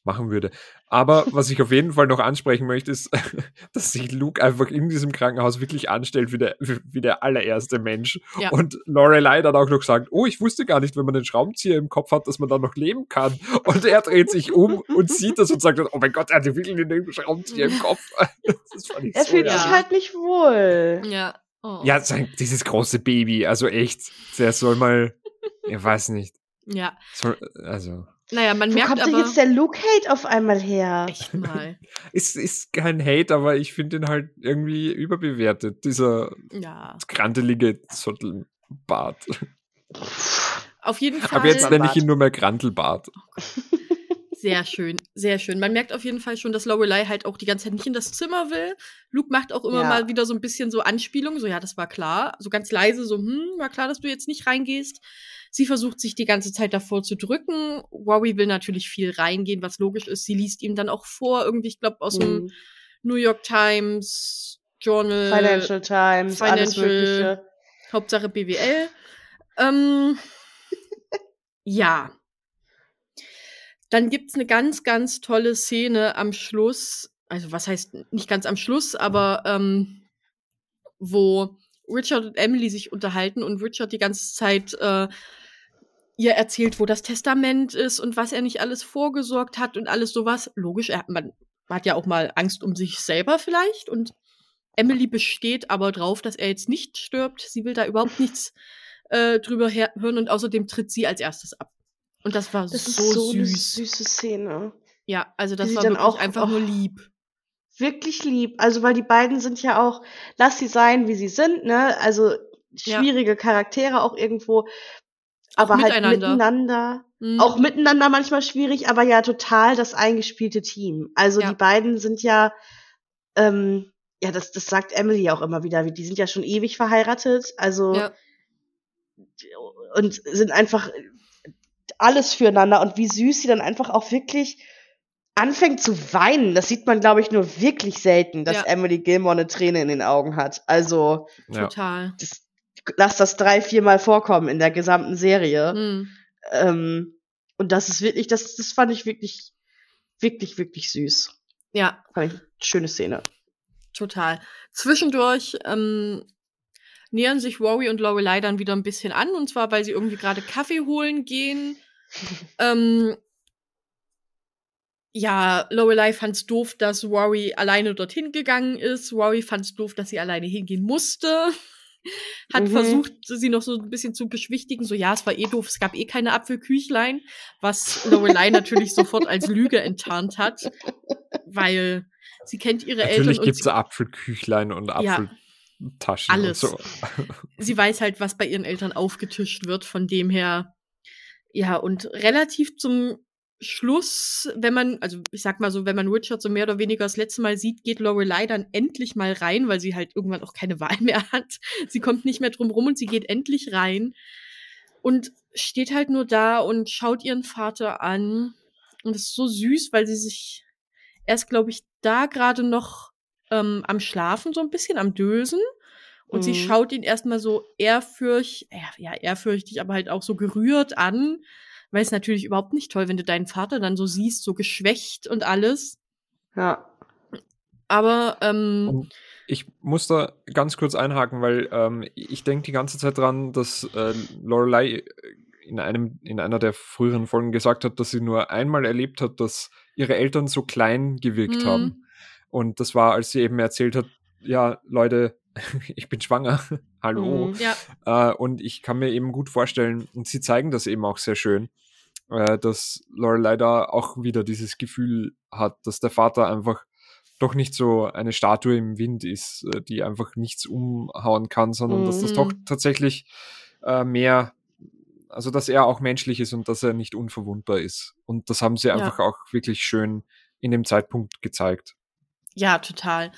machen würde. Aber was ich auf jeden Fall noch ansprechen möchte, ist, dass sich Luke einfach in diesem Krankenhaus wirklich anstellt wie der, wie der allererste Mensch. Ja. Und Lorelei dann auch noch sagt, oh, ich wusste gar nicht, wenn man den Schraubenzieher im Kopf hat, dass man dann noch leben kann. Und er dreht sich um und sieht das und sagt, oh mein Gott, er hat wirklich den Schraubenzieher im Kopf. Das fand ich er so fühlt ja. sich halt nicht wohl. Ja. Oh. ja, sein, dieses große Baby, also echt, der soll mal, ich weiß nicht, Ja. soll, also, Naja, man Wo merkt kommt denn aber jetzt der Luke-Hate auf einmal her? echt mal. ist, ist kein Hate, aber ich finde ihn halt irgendwie überbewertet, dieser Ja. grantelige Zottelbart. Auf jeden Fall. Aber jetzt nenne ich ihn nur mehr Grantelbart. Sehr schön, sehr schön. Man merkt auf jeden Fall schon, dass Lorelei halt auch die ganze Zeit nicht in das Zimmer will. Luke macht auch immer Ja. mal wieder so ein bisschen so Anspielungen, so ja, das war klar, so ganz leise, so hm, war klar, dass du jetzt nicht reingehst. Sie versucht sich die ganze Zeit davor zu drücken. Wowie will natürlich viel reingehen, was logisch ist. Sie liest ihm dann auch vor, irgendwie, ich glaube, aus dem Hm. New York Times Journal. Financial Times, alles Financial- Mögliche. Hauptsache BWL. ähm, ja. Dann gibt's eine ganz, ganz tolle Szene am Schluss. Also, was heißt nicht ganz am Schluss, aber ähm, wo Richard und Emily sich unterhalten und Richard die ganze Zeit äh, ihr erzählt, wo das Testament ist und was er nicht alles vorgesorgt hat und alles sowas. Logisch, er, man hat ja auch mal Angst um sich selber vielleicht und Emily besteht aber drauf, dass er jetzt nicht stirbt. Sie will da überhaupt nichts äh, drüber hören und außerdem tritt sie als erstes ab. Und das war Das so, so süß. süße Szene. Ja, also das war dann wirklich auch- einfach nur lieb. Wirklich lieb. Also, weil die beiden sind ja auch, lass sie sein, wie sie sind, ne? Also, Ja. schwierige Charaktere auch irgendwo. Aber halt miteinander. miteinander. Mhm. Auch miteinander manchmal schwierig, aber ja total das eingespielte Team. Also Ja. die beiden sind ja, ähm, ja, das, das sagt Emily auch immer wieder, die sind ja schon ewig verheiratet, also ja. und sind einfach alles füreinander und wie süß sie dann einfach auch wirklich anfängt zu weinen. Das sieht man, glaube ich, nur wirklich selten, dass Ja. Emily Gilmore eine Träne in den Augen hat. Also Ja. Total. das, lass das drei, viermal vorkommen in der gesamten Serie. Mhm. Ähm, und das ist wirklich, das, das fand ich wirklich, wirklich, wirklich süß. Ja, Fand ich eine schöne Szene. total. Zwischendurch ähm, nähern sich Rory und Lorelei dann wieder ein bisschen an, und zwar, weil sie irgendwie gerade Kaffee holen gehen. ähm, ja, Lorelei fand's doof, dass Rory alleine dorthin gegangen ist. Rory fand's doof, dass sie alleine hingehen musste. Hat Mhm. versucht, sie noch so ein bisschen zu beschwichtigen. So, ja, es war eh doof, es gab eh keine Apfelküchlein, was Lorelei natürlich sofort als Lüge enttarnt hat, weil sie kennt ihre Natürlich Eltern und gibt's sie, Apfelküchlein und Ja. Apfeltaschen Alles. und so. sie weiß halt, was bei ihren Eltern aufgetischt wird, von dem her. Ja, und relativ zum Schluss, wenn man, also ich sag mal so, wenn man Richard so mehr oder weniger das letzte Mal sieht, geht Lorelei dann endlich mal rein, weil sie halt irgendwann auch keine Wahl mehr hat. Sie kommt nicht mehr drum rum und sie geht endlich rein und steht halt nur da und schaut ihren Vater an. Und das ist so süß, weil sie sich erst, glaube ich, da gerade noch ähm, am Schlafen, so ein bisschen am Dösen. Und sie Mhm. schaut ihn erstmal so ehrfürchtig, ja, ehrfürchtig, aber halt auch so gerührt an. Weil es natürlich überhaupt nicht toll, wenn du deinen Vater dann so siehst, so geschwächt und alles. Ja. Aber ähm, ich muss da ganz kurz einhaken, weil ähm, ich denke die ganze Zeit dran, dass äh, Lorelei in einem in einer der früheren Folgen gesagt hat, dass sie nur einmal erlebt hat, dass ihre Eltern so klein gewirkt Mhm. haben. Und das war, als sie eben erzählt hat, ja, Leute, ich bin schwanger. Hallo. Mhm. ja, Äh, und ich kann mir eben gut vorstellen, und sie zeigen das eben auch sehr schön, äh, dass Lorelei da auch wieder dieses Gefühl hat, dass der Vater einfach doch nicht so eine Statue im Wind ist, äh, die einfach nichts umhauen kann, sondern dass das Mhm. doch tatsächlich äh, mehr, also dass er auch menschlich ist und dass er nicht unverwundbar ist. Und das haben sie Ja. einfach auch wirklich schön in dem Zeitpunkt gezeigt. ja, total.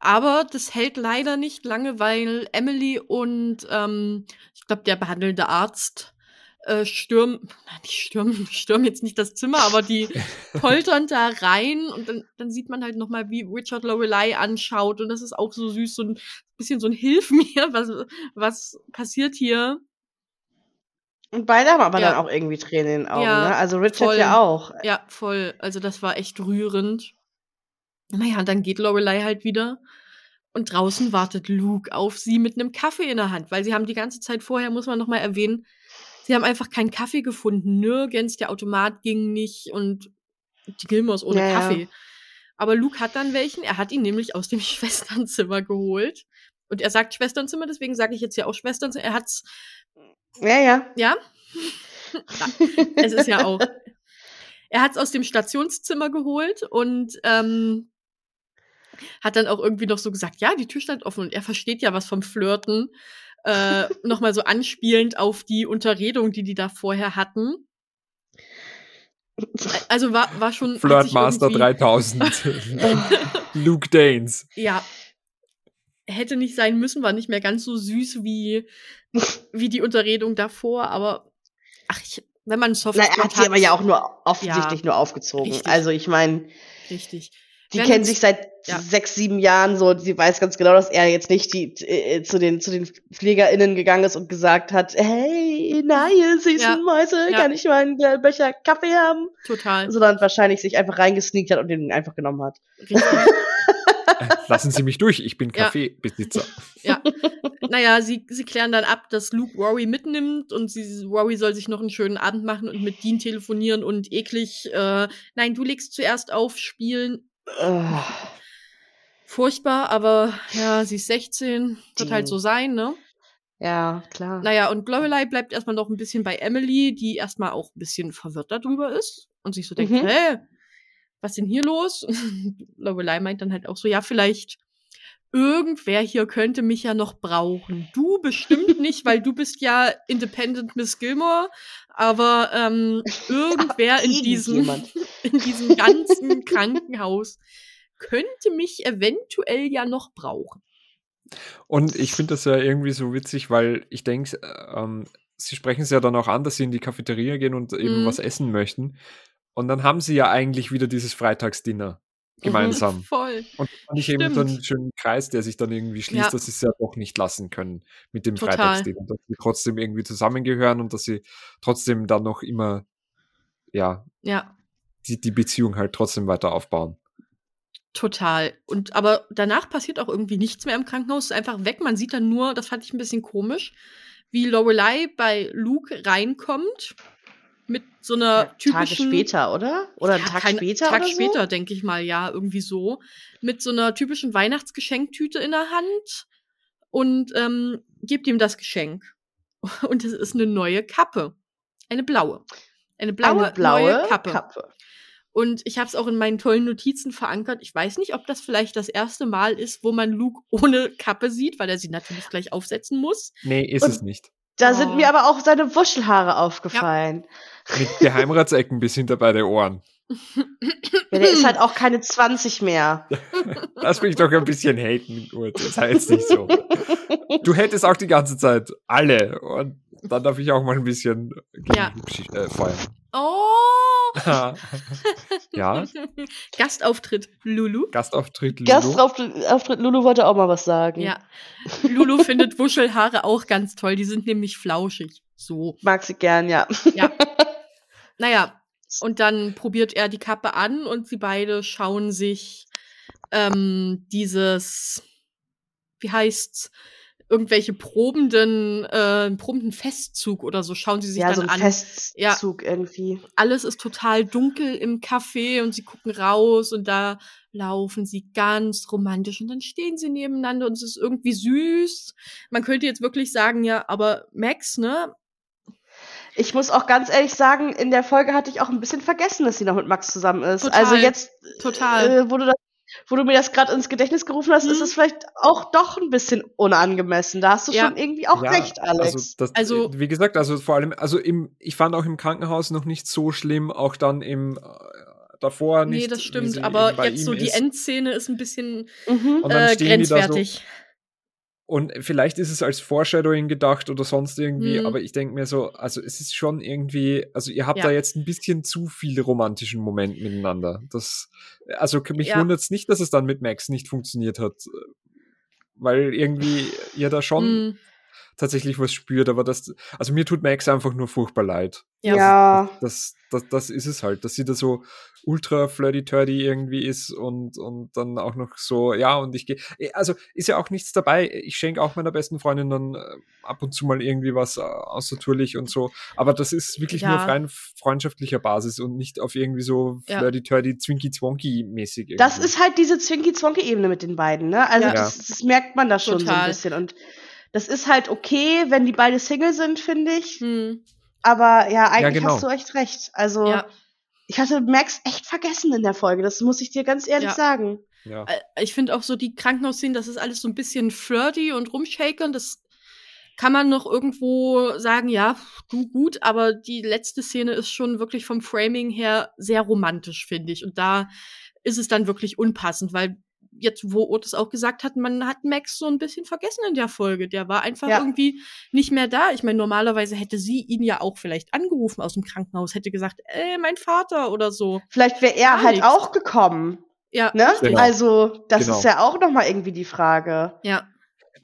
Aber das hält leider nicht lange, weil Emily und ähm, ich glaube, der behandelnde Arzt äh, stürmen, nein, nicht stürmen, stürmen jetzt nicht das Zimmer, aber die poltern da rein und dann, dann sieht man halt noch mal, wie Richard Lorelei anschaut und das ist auch so süß, so ein bisschen so ein Hilf mir, was, was passiert hier? Und beide haben aber Ja. dann auch irgendwie Tränen in den Augen, Ja, ne? Also Richard voll. ja auch. Ja, voll. Also das war echt rührend. Naja, und dann geht Lorelei halt wieder. Und draußen wartet Luke auf sie mit einem Kaffee in der Hand, weil sie haben die ganze Zeit vorher, muss man noch mal erwähnen, sie haben einfach keinen Kaffee gefunden. Nirgends, der Automat ging nicht und die Gilmores ohne Ja, ja. Kaffee. Aber Luke hat dann welchen. Er hat ihn nämlich aus dem Schwesternzimmer geholt. Und er sagt Schwesternzimmer, deswegen sage ich jetzt ja auch Schwesternzimmer. Er hat's Ja, ja. ja? es ist ja auch. Er hat es aus dem Stationszimmer geholt und ähm, hat dann auch irgendwie noch so gesagt, ja, die Tür stand offen und er versteht ja was vom Flirten. Äh, Nochmal so anspielend auf die Unterredung, die die da vorher hatten. Also war, war schon. Flirtmaster irgendwie- 3000. Luke Danes. Ja. Hätte nicht sein müssen, war nicht mehr ganz so süß wie, wie die Unterredung davor, aber ach, ich, wenn man einen Na, er hat sie aber ja auch nur offensichtlich Ja, nur aufgezogen. richtig. Also ich meine, Richtig. Die kennen sich seit ja. sechs, sieben Jahren so. Sie weiß ganz genau, dass er jetzt nicht die, äh, zu den zu den PflegerInnen gegangen ist und gesagt hat, hey, ihr süßen Ja, Mäuse, ja. kann ich mal einen äh, Becher Kaffee haben? Total. Sondern wahrscheinlich sich einfach reingesneakt hat und den einfach genommen hat. Richtig. Lassen Sie mich durch, ich bin Ja. Kaffeebesitzer. Ja. naja, sie, sie klären dann ab, dass Luke Rory mitnimmt und sie, Rory soll sich noch einen schönen Abend machen und mit Dean telefonieren und eklig, äh, nein, du legst zuerst auf, spielen. Ugh. Furchtbar, aber ja, sie ist 16, wird Dean. halt so sein, ne? Ja, klar. Naja, und Lorelei bleibt erstmal noch ein bisschen bei Emily, die erstmal auch ein bisschen verwirrt darüber ist und sich so denkt, Mhm. hä, was denn hier los? Lorelei meint dann halt auch so, ja, vielleicht irgendwer hier könnte mich ja noch brauchen. Du bestimmt nicht, weil du bist ja Independent Miss Gilmore, aber ähm, irgendwer in diesem, in diesem ganzen Krankenhaus könnte mich eventuell ja noch brauchen. Und ich finde das ja irgendwie so witzig, weil ich denke, ähm, sie sprechen es ja dann auch an, dass sie in die Cafeteria gehen und eben Mhm. was essen möchten. Und dann haben sie ja eigentlich wieder dieses Freitagsdinner gemeinsam. Voll. Und fand ich eben so einen schönen Kreis, der sich dann irgendwie schließt, Ja. dass sie es ja doch nicht lassen können mit dem Total. Freitagsdinner. Dass sie trotzdem irgendwie zusammengehören und dass sie trotzdem dann noch immer, ja, Ja. die, die Beziehung halt trotzdem weiter aufbauen. Total. Und aber danach passiert auch irgendwie nichts mehr im Krankenhaus, ist einfach weg. Man sieht dann nur, das fand ich ein bisschen komisch, wie Lorelei bei Luke reinkommt so einer Tage typischen später, oder? Oder einen Ja, Tag kein- später Tag oder später, denke ich mal, ja, irgendwie so. Mit so einer typischen Weihnachtsgeschenktüte in der Hand und ähm, gibt ihm das Geschenk. Und es ist eine neue Kappe. Eine blaue. Eine so? blaue, Eine blaue neue Kappe. Kappe. Und ich habe es auch in meinen tollen Notizen verankert. Ich weiß nicht, ob das vielleicht das erste Mal ist, wo man Luke ohne Kappe sieht, weil er sie natürlich gleich aufsetzen muss. Nee, ist Und- es nicht. Da Oh. sind mir aber auch seine Wuschelhaare aufgefallen. Mit Geheimratsecken bis hinter beide Ohren. Ja, der ist halt auch keine 20 mehr. Lass mich doch ein bisschen haten, Urt. Das heißt nicht so. Du hättest auch die ganze Zeit alle. Und dann darf ich auch mal ein bisschen gegen Ja. Hübsch- äh, feuern. Oh! Ja, Gastauftritt Lulu. Gastauftritt Lulu. Gastauftritt Auftritt Lulu wollte auch mal was sagen. Ja. Lulu findet Wuschelhaare auch ganz toll. Die sind nämlich flauschig. So. Mag sie gern, ja. Ja. naja, und dann probiert er die Kappe an und sie beide schauen sich ähm, dieses, wie heißt's, irgendwelche probenden, äh, probenden Festzug oder so, schauen sie sich Ja, so dann ein an. Festzug irgendwie. Alles ist total dunkel im Café und sie gucken raus und da laufen sie ganz romantisch und dann stehen sie nebeneinander und es ist irgendwie süß. Man könnte jetzt wirklich sagen, ja, aber Max, ne? Ich muss auch ganz ehrlich sagen, in der Folge hatte ich auch ein bisschen vergessen, dass sie noch mit Max zusammen ist. Total. Also jetzt, Total. äh, wo, du das, wo du mir das gerade ins Gedächtnis gerufen hast, Mhm. ist es vielleicht auch doch ein bisschen unangemessen. Da hast du Ja. schon irgendwie auch Ja, recht, Alex. Also, das, Also- wie gesagt, also vor allem, also im, ich fand auch im Krankenhaus noch nicht so schlimm, auch dann im äh, davor nicht. Nee, das stimmt, aber jetzt so die. Endszene ist ein bisschen mhm. Äh, stehen die da so- grenzwertig. Und vielleicht ist es als Foreshadowing gedacht oder sonst irgendwie, Mhm. aber ich denke mir so, also es ist schon irgendwie, also ihr habt Ja. da jetzt ein bisschen zu viel romantischen Moment miteinander. Das, also mich Ja. wundert es nicht, dass es dann mit Max nicht funktioniert hat, weil irgendwie ihr da schon Mm, tatsächlich was spürt, aber das, also mir tut Max einfach nur furchtbar leid. ja. ja. Das, das, das ist es halt, dass sie da so ultra flirty-turdy irgendwie ist und, und dann auch noch so, ja, und ich gehe, also ist ja auch nichts dabei. Ich schenke auch meiner besten Freundin dann äh, ab und zu mal irgendwie was äh, außertourlich und so, aber das ist wirklich nur Ja. auf rein freundschaftlicher Basis und nicht auf irgendwie so Ja. flirty-turdy, zwinky-zwonky-mäßig. Das ist halt diese Zwinky-Zwonky-Ebene mit den beiden, ne? Also Ja. das, das merkt man da schon so Total. ein bisschen. Und das ist halt okay, wenn die beide Single sind, finde ich. Hm, Aber ja, eigentlich genau. hast du echt recht. Also ja. ich hatte Max echt vergessen in der Folge. Das muss ich dir ganz ehrlich Ja. sagen. ja. Äh, Ich finde auch so die Krankenhausszenen, das ist alles so ein bisschen flirty und rumshakern. Das kann man noch irgendwo sagen, ja, du gut, aber die letzte Szene ist schon wirklich vom Framing her sehr romantisch, finde ich. Und da ist es dann wirklich unpassend, weil jetzt, wo Otis auch gesagt hat, man hat Max so ein bisschen vergessen in der Folge. Der war einfach Ja. irgendwie nicht mehr da. Ich meine, normalerweise hätte sie ihn ja auch vielleicht angerufen aus dem Krankenhaus, hätte gesagt, ey, mein Vater oder so. Vielleicht wäre er Gar halt nichts. auch gekommen. Ja, Ne? Genau. Also, das Genau. ist ja auch nochmal irgendwie die Frage. ja.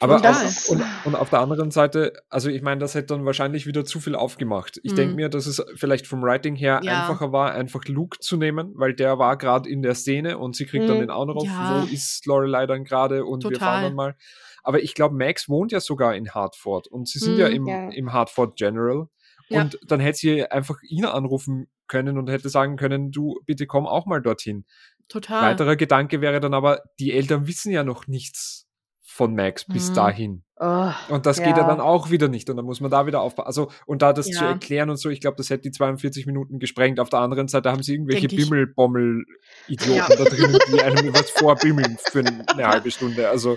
Aber auf, und, und auf der anderen Seite, also ich meine, das hätte dann wahrscheinlich wieder zu viel aufgemacht. Ich Mhm. denke mir, dass es vielleicht vom Writing her Ja. einfacher war, einfach Luke zu nehmen, weil der war gerade in der Szene und sie kriegt dann Mhm. den Anruf, Ja. wo ist Lorelei dann gerade und wir Total. fahren dann mal. Aber ich glaube, Max wohnt ja sogar in Hartford und sie sind mm, ja, im, ja im Hartford General. Ja. Und dann hätte sie einfach ihn anrufen können und hätte sagen können, du, bitte komm auch mal dorthin. Total. Weiterer Gedanke wäre dann aber, die Eltern wissen ja noch nichts von Max bis mhm. dahin. Oh, und das ja. geht ja dann auch wieder nicht. Und dann muss man da wieder aufpassen. Also, und da das ja. zu erklären und so, ich glaube, das hätte die 42 Minuten gesprengt. Auf der anderen Seite haben sie irgendwelche Bimmelbommel-Idioten ja. da drin, die einem was vorbimmeln für eine halbe Stunde. Also.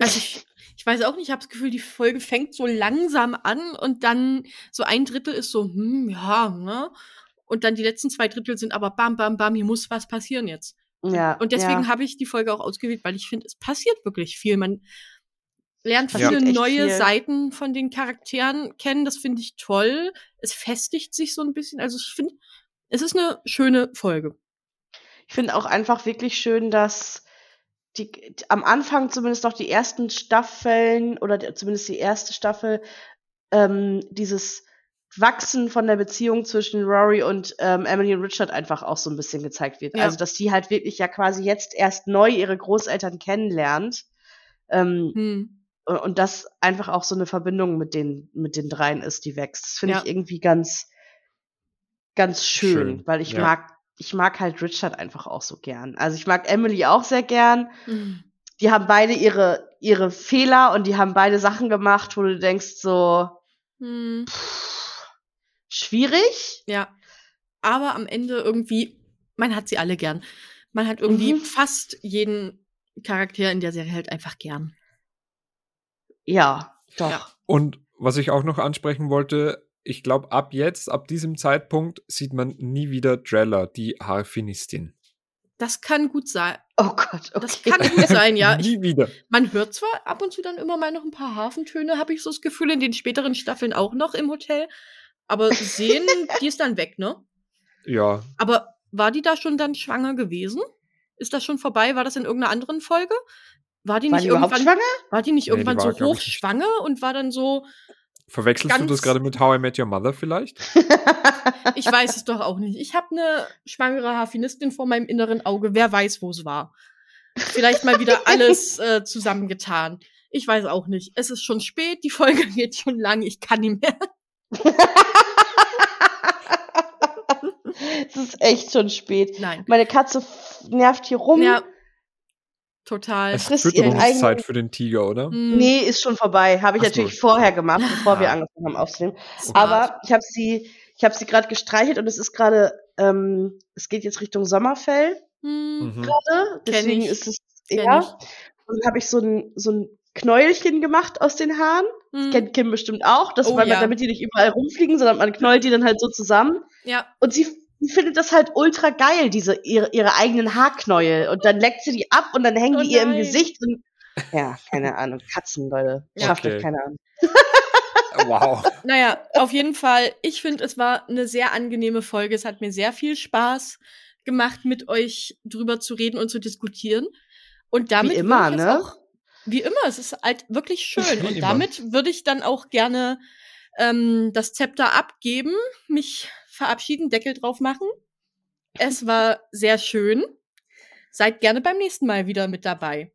Also ich, ich weiß auch nicht, ich habe das Gefühl, die Folge fängt so langsam an und dann so ein Drittel ist so, hm, ja, ne? Und dann die letzten zwei Drittel sind aber bam, bam, bam, hier muss was passieren jetzt. Ja. Und deswegen ja. habe ich die Folge auch ausgewählt, weil ich finde, es passiert wirklich viel. Man lernt viele ja. neue viel. Seiten von den Charakteren kennen. Das finde ich toll. Es festigt sich so ein bisschen. Also ich finde, es ist eine schöne Folge. Ich finde auch einfach wirklich schön, dass die, am Anfang zumindest noch die ersten Staffeln oder zumindest die erste Staffel ähm, dieses Wachsen von der Beziehung zwischen Rory und ähm, Emily und Richard einfach auch so ein bisschen gezeigt wird. Ja. Also dass die halt wirklich ja quasi jetzt erst neu ihre Großeltern kennenlernt. Ähm, hm. Und das einfach auch so eine Verbindung mit den, mit den dreien ist, die wächst. Das finde ja. ich irgendwie ganz, ganz schön, schön. weil ich ja. mag ich mag halt Richard einfach auch so gern. Also ich mag Emily auch sehr gern. Mhm. Die haben beide ihre, ihre Fehler und die haben beide Sachen gemacht, wo du denkst so, mhm. pff, schwierig. Ja. Aber am Ende irgendwie, man hat sie alle gern. Man hat irgendwie mhm. fast jeden Charakter in der Serie halt einfach gern. Ja, doch. Ja. Und was ich auch noch ansprechen wollte, ich glaube, ab jetzt, ab diesem Zeitpunkt, sieht man nie wieder Drella, die Harfinistin. Das kann gut sein. Oh Gott, okay. Das kann gut sein, ja. nie ich, wieder. Man hört zwar ab und zu dann immer mal noch ein paar Hafentöne, habe ich so das Gefühl, in den späteren Staffeln auch noch im Hotel. Aber sehen, die ist dann weg, ne? Ja. Aber war die da schon dann schwanger gewesen? Ist das schon vorbei? War das in irgendeiner anderen Folge? War die war nicht die irgendwann schwanger? War die nicht nee, irgendwann die war, so hoch schwanger und war dann so Verwechselst du das gerade mit How I Met Your Mother vielleicht? ich weiß es doch auch nicht. Ich habe eine schwangere Harfinistin vor meinem inneren Auge. Wer weiß, wo es war. Vielleicht mal wieder alles äh, zusammengetan. Ich weiß auch nicht. Es ist schon spät, die Folge geht schon lang, ich kann nicht mehr. Es ist echt schon spät. Nein. Meine Katze nervt hier rum. Ja, Total. Es ist Fütterungszeit für den Tiger, oder? Mhm. Nee, ist schon vorbei. Habe ich Ach natürlich so. vorher gemacht, bevor ja. wir angefangen haben aufzunehmen. Aber ich habe sie, ich habe sie gerade gestreichelt und es ist gerade, ähm, es geht jetzt Richtung Sommerfell mhm. mhm. gerade. Deswegen ist es eher. Und habe ich so ein, so ein Knäuelchen gemacht aus den Haaren. Das mhm. kennt Kim bestimmt auch, dass oh, man, ja. damit die nicht überall rumfliegen, sondern man knäult die dann halt so zusammen. Ja. Und sie sie findet das halt ultra geil, diese ihre, ihre eigenen Haarknäuel. Und dann leckt sie die ab und dann hängen oh die ihr im Gesicht. Und, ja, keine Ahnung. Katzen, Leute. Schafft okay. euch, keine Ahnung. wow. Naja, auf jeden Fall, ich finde, es war eine sehr angenehme Folge. Es hat mir sehr viel Spaß gemacht, mit euch drüber zu reden und zu diskutieren. Und damit wie immer, ne? Auch, wie immer, es ist halt wirklich schön. Und damit würde ich dann auch gerne ähm, das Zepter abgeben, mich verabschieden, Deckel drauf machen. Es war sehr schön. Seid gerne beim nächsten Mal wieder mit dabei.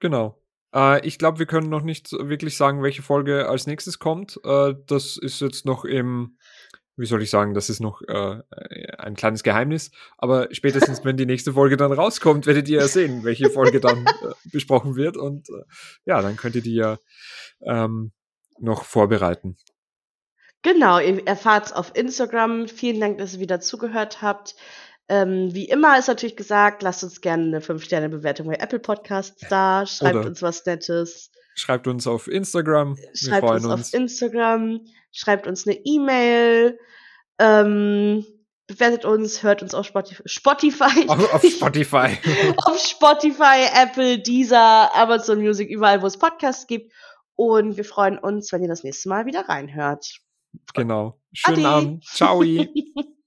Genau. Äh, ich glaube, wir können noch nicht wirklich sagen, welche Folge als nächstes kommt. Äh, das ist jetzt noch im, wie soll ich sagen, das ist noch äh, ein kleines Geheimnis. Aber spätestens, wenn die nächste Folge dann rauskommt, werdet ihr ja sehen, welche Folge dann äh, besprochen wird. Und äh, ja, dann könnt ihr die ja ähm, noch vorbereiten. Genau, ihr erfahrt es auf Instagram. Vielen Dank, dass ihr wieder zugehört habt. Ähm, wie immer ist natürlich gesagt, lasst uns gerne eine 5-Sterne-Bewertung bei Apple Podcasts da, schreibt Oder uns was Nettes. Schreibt uns auf Instagram. Wir schreibt uns, uns, auf Instagram, schreibt uns eine E-Mail, ähm, bewertet uns, hört uns auf Spotify. Spotify. Auf, auf Spotify. auf Spotify, Apple, Deezer, Amazon Music, überall, wo es Podcasts gibt. Und wir freuen uns, wenn ihr das nächste Mal wieder reinhört. Genau. Schönen Adi. Abend. Ciao.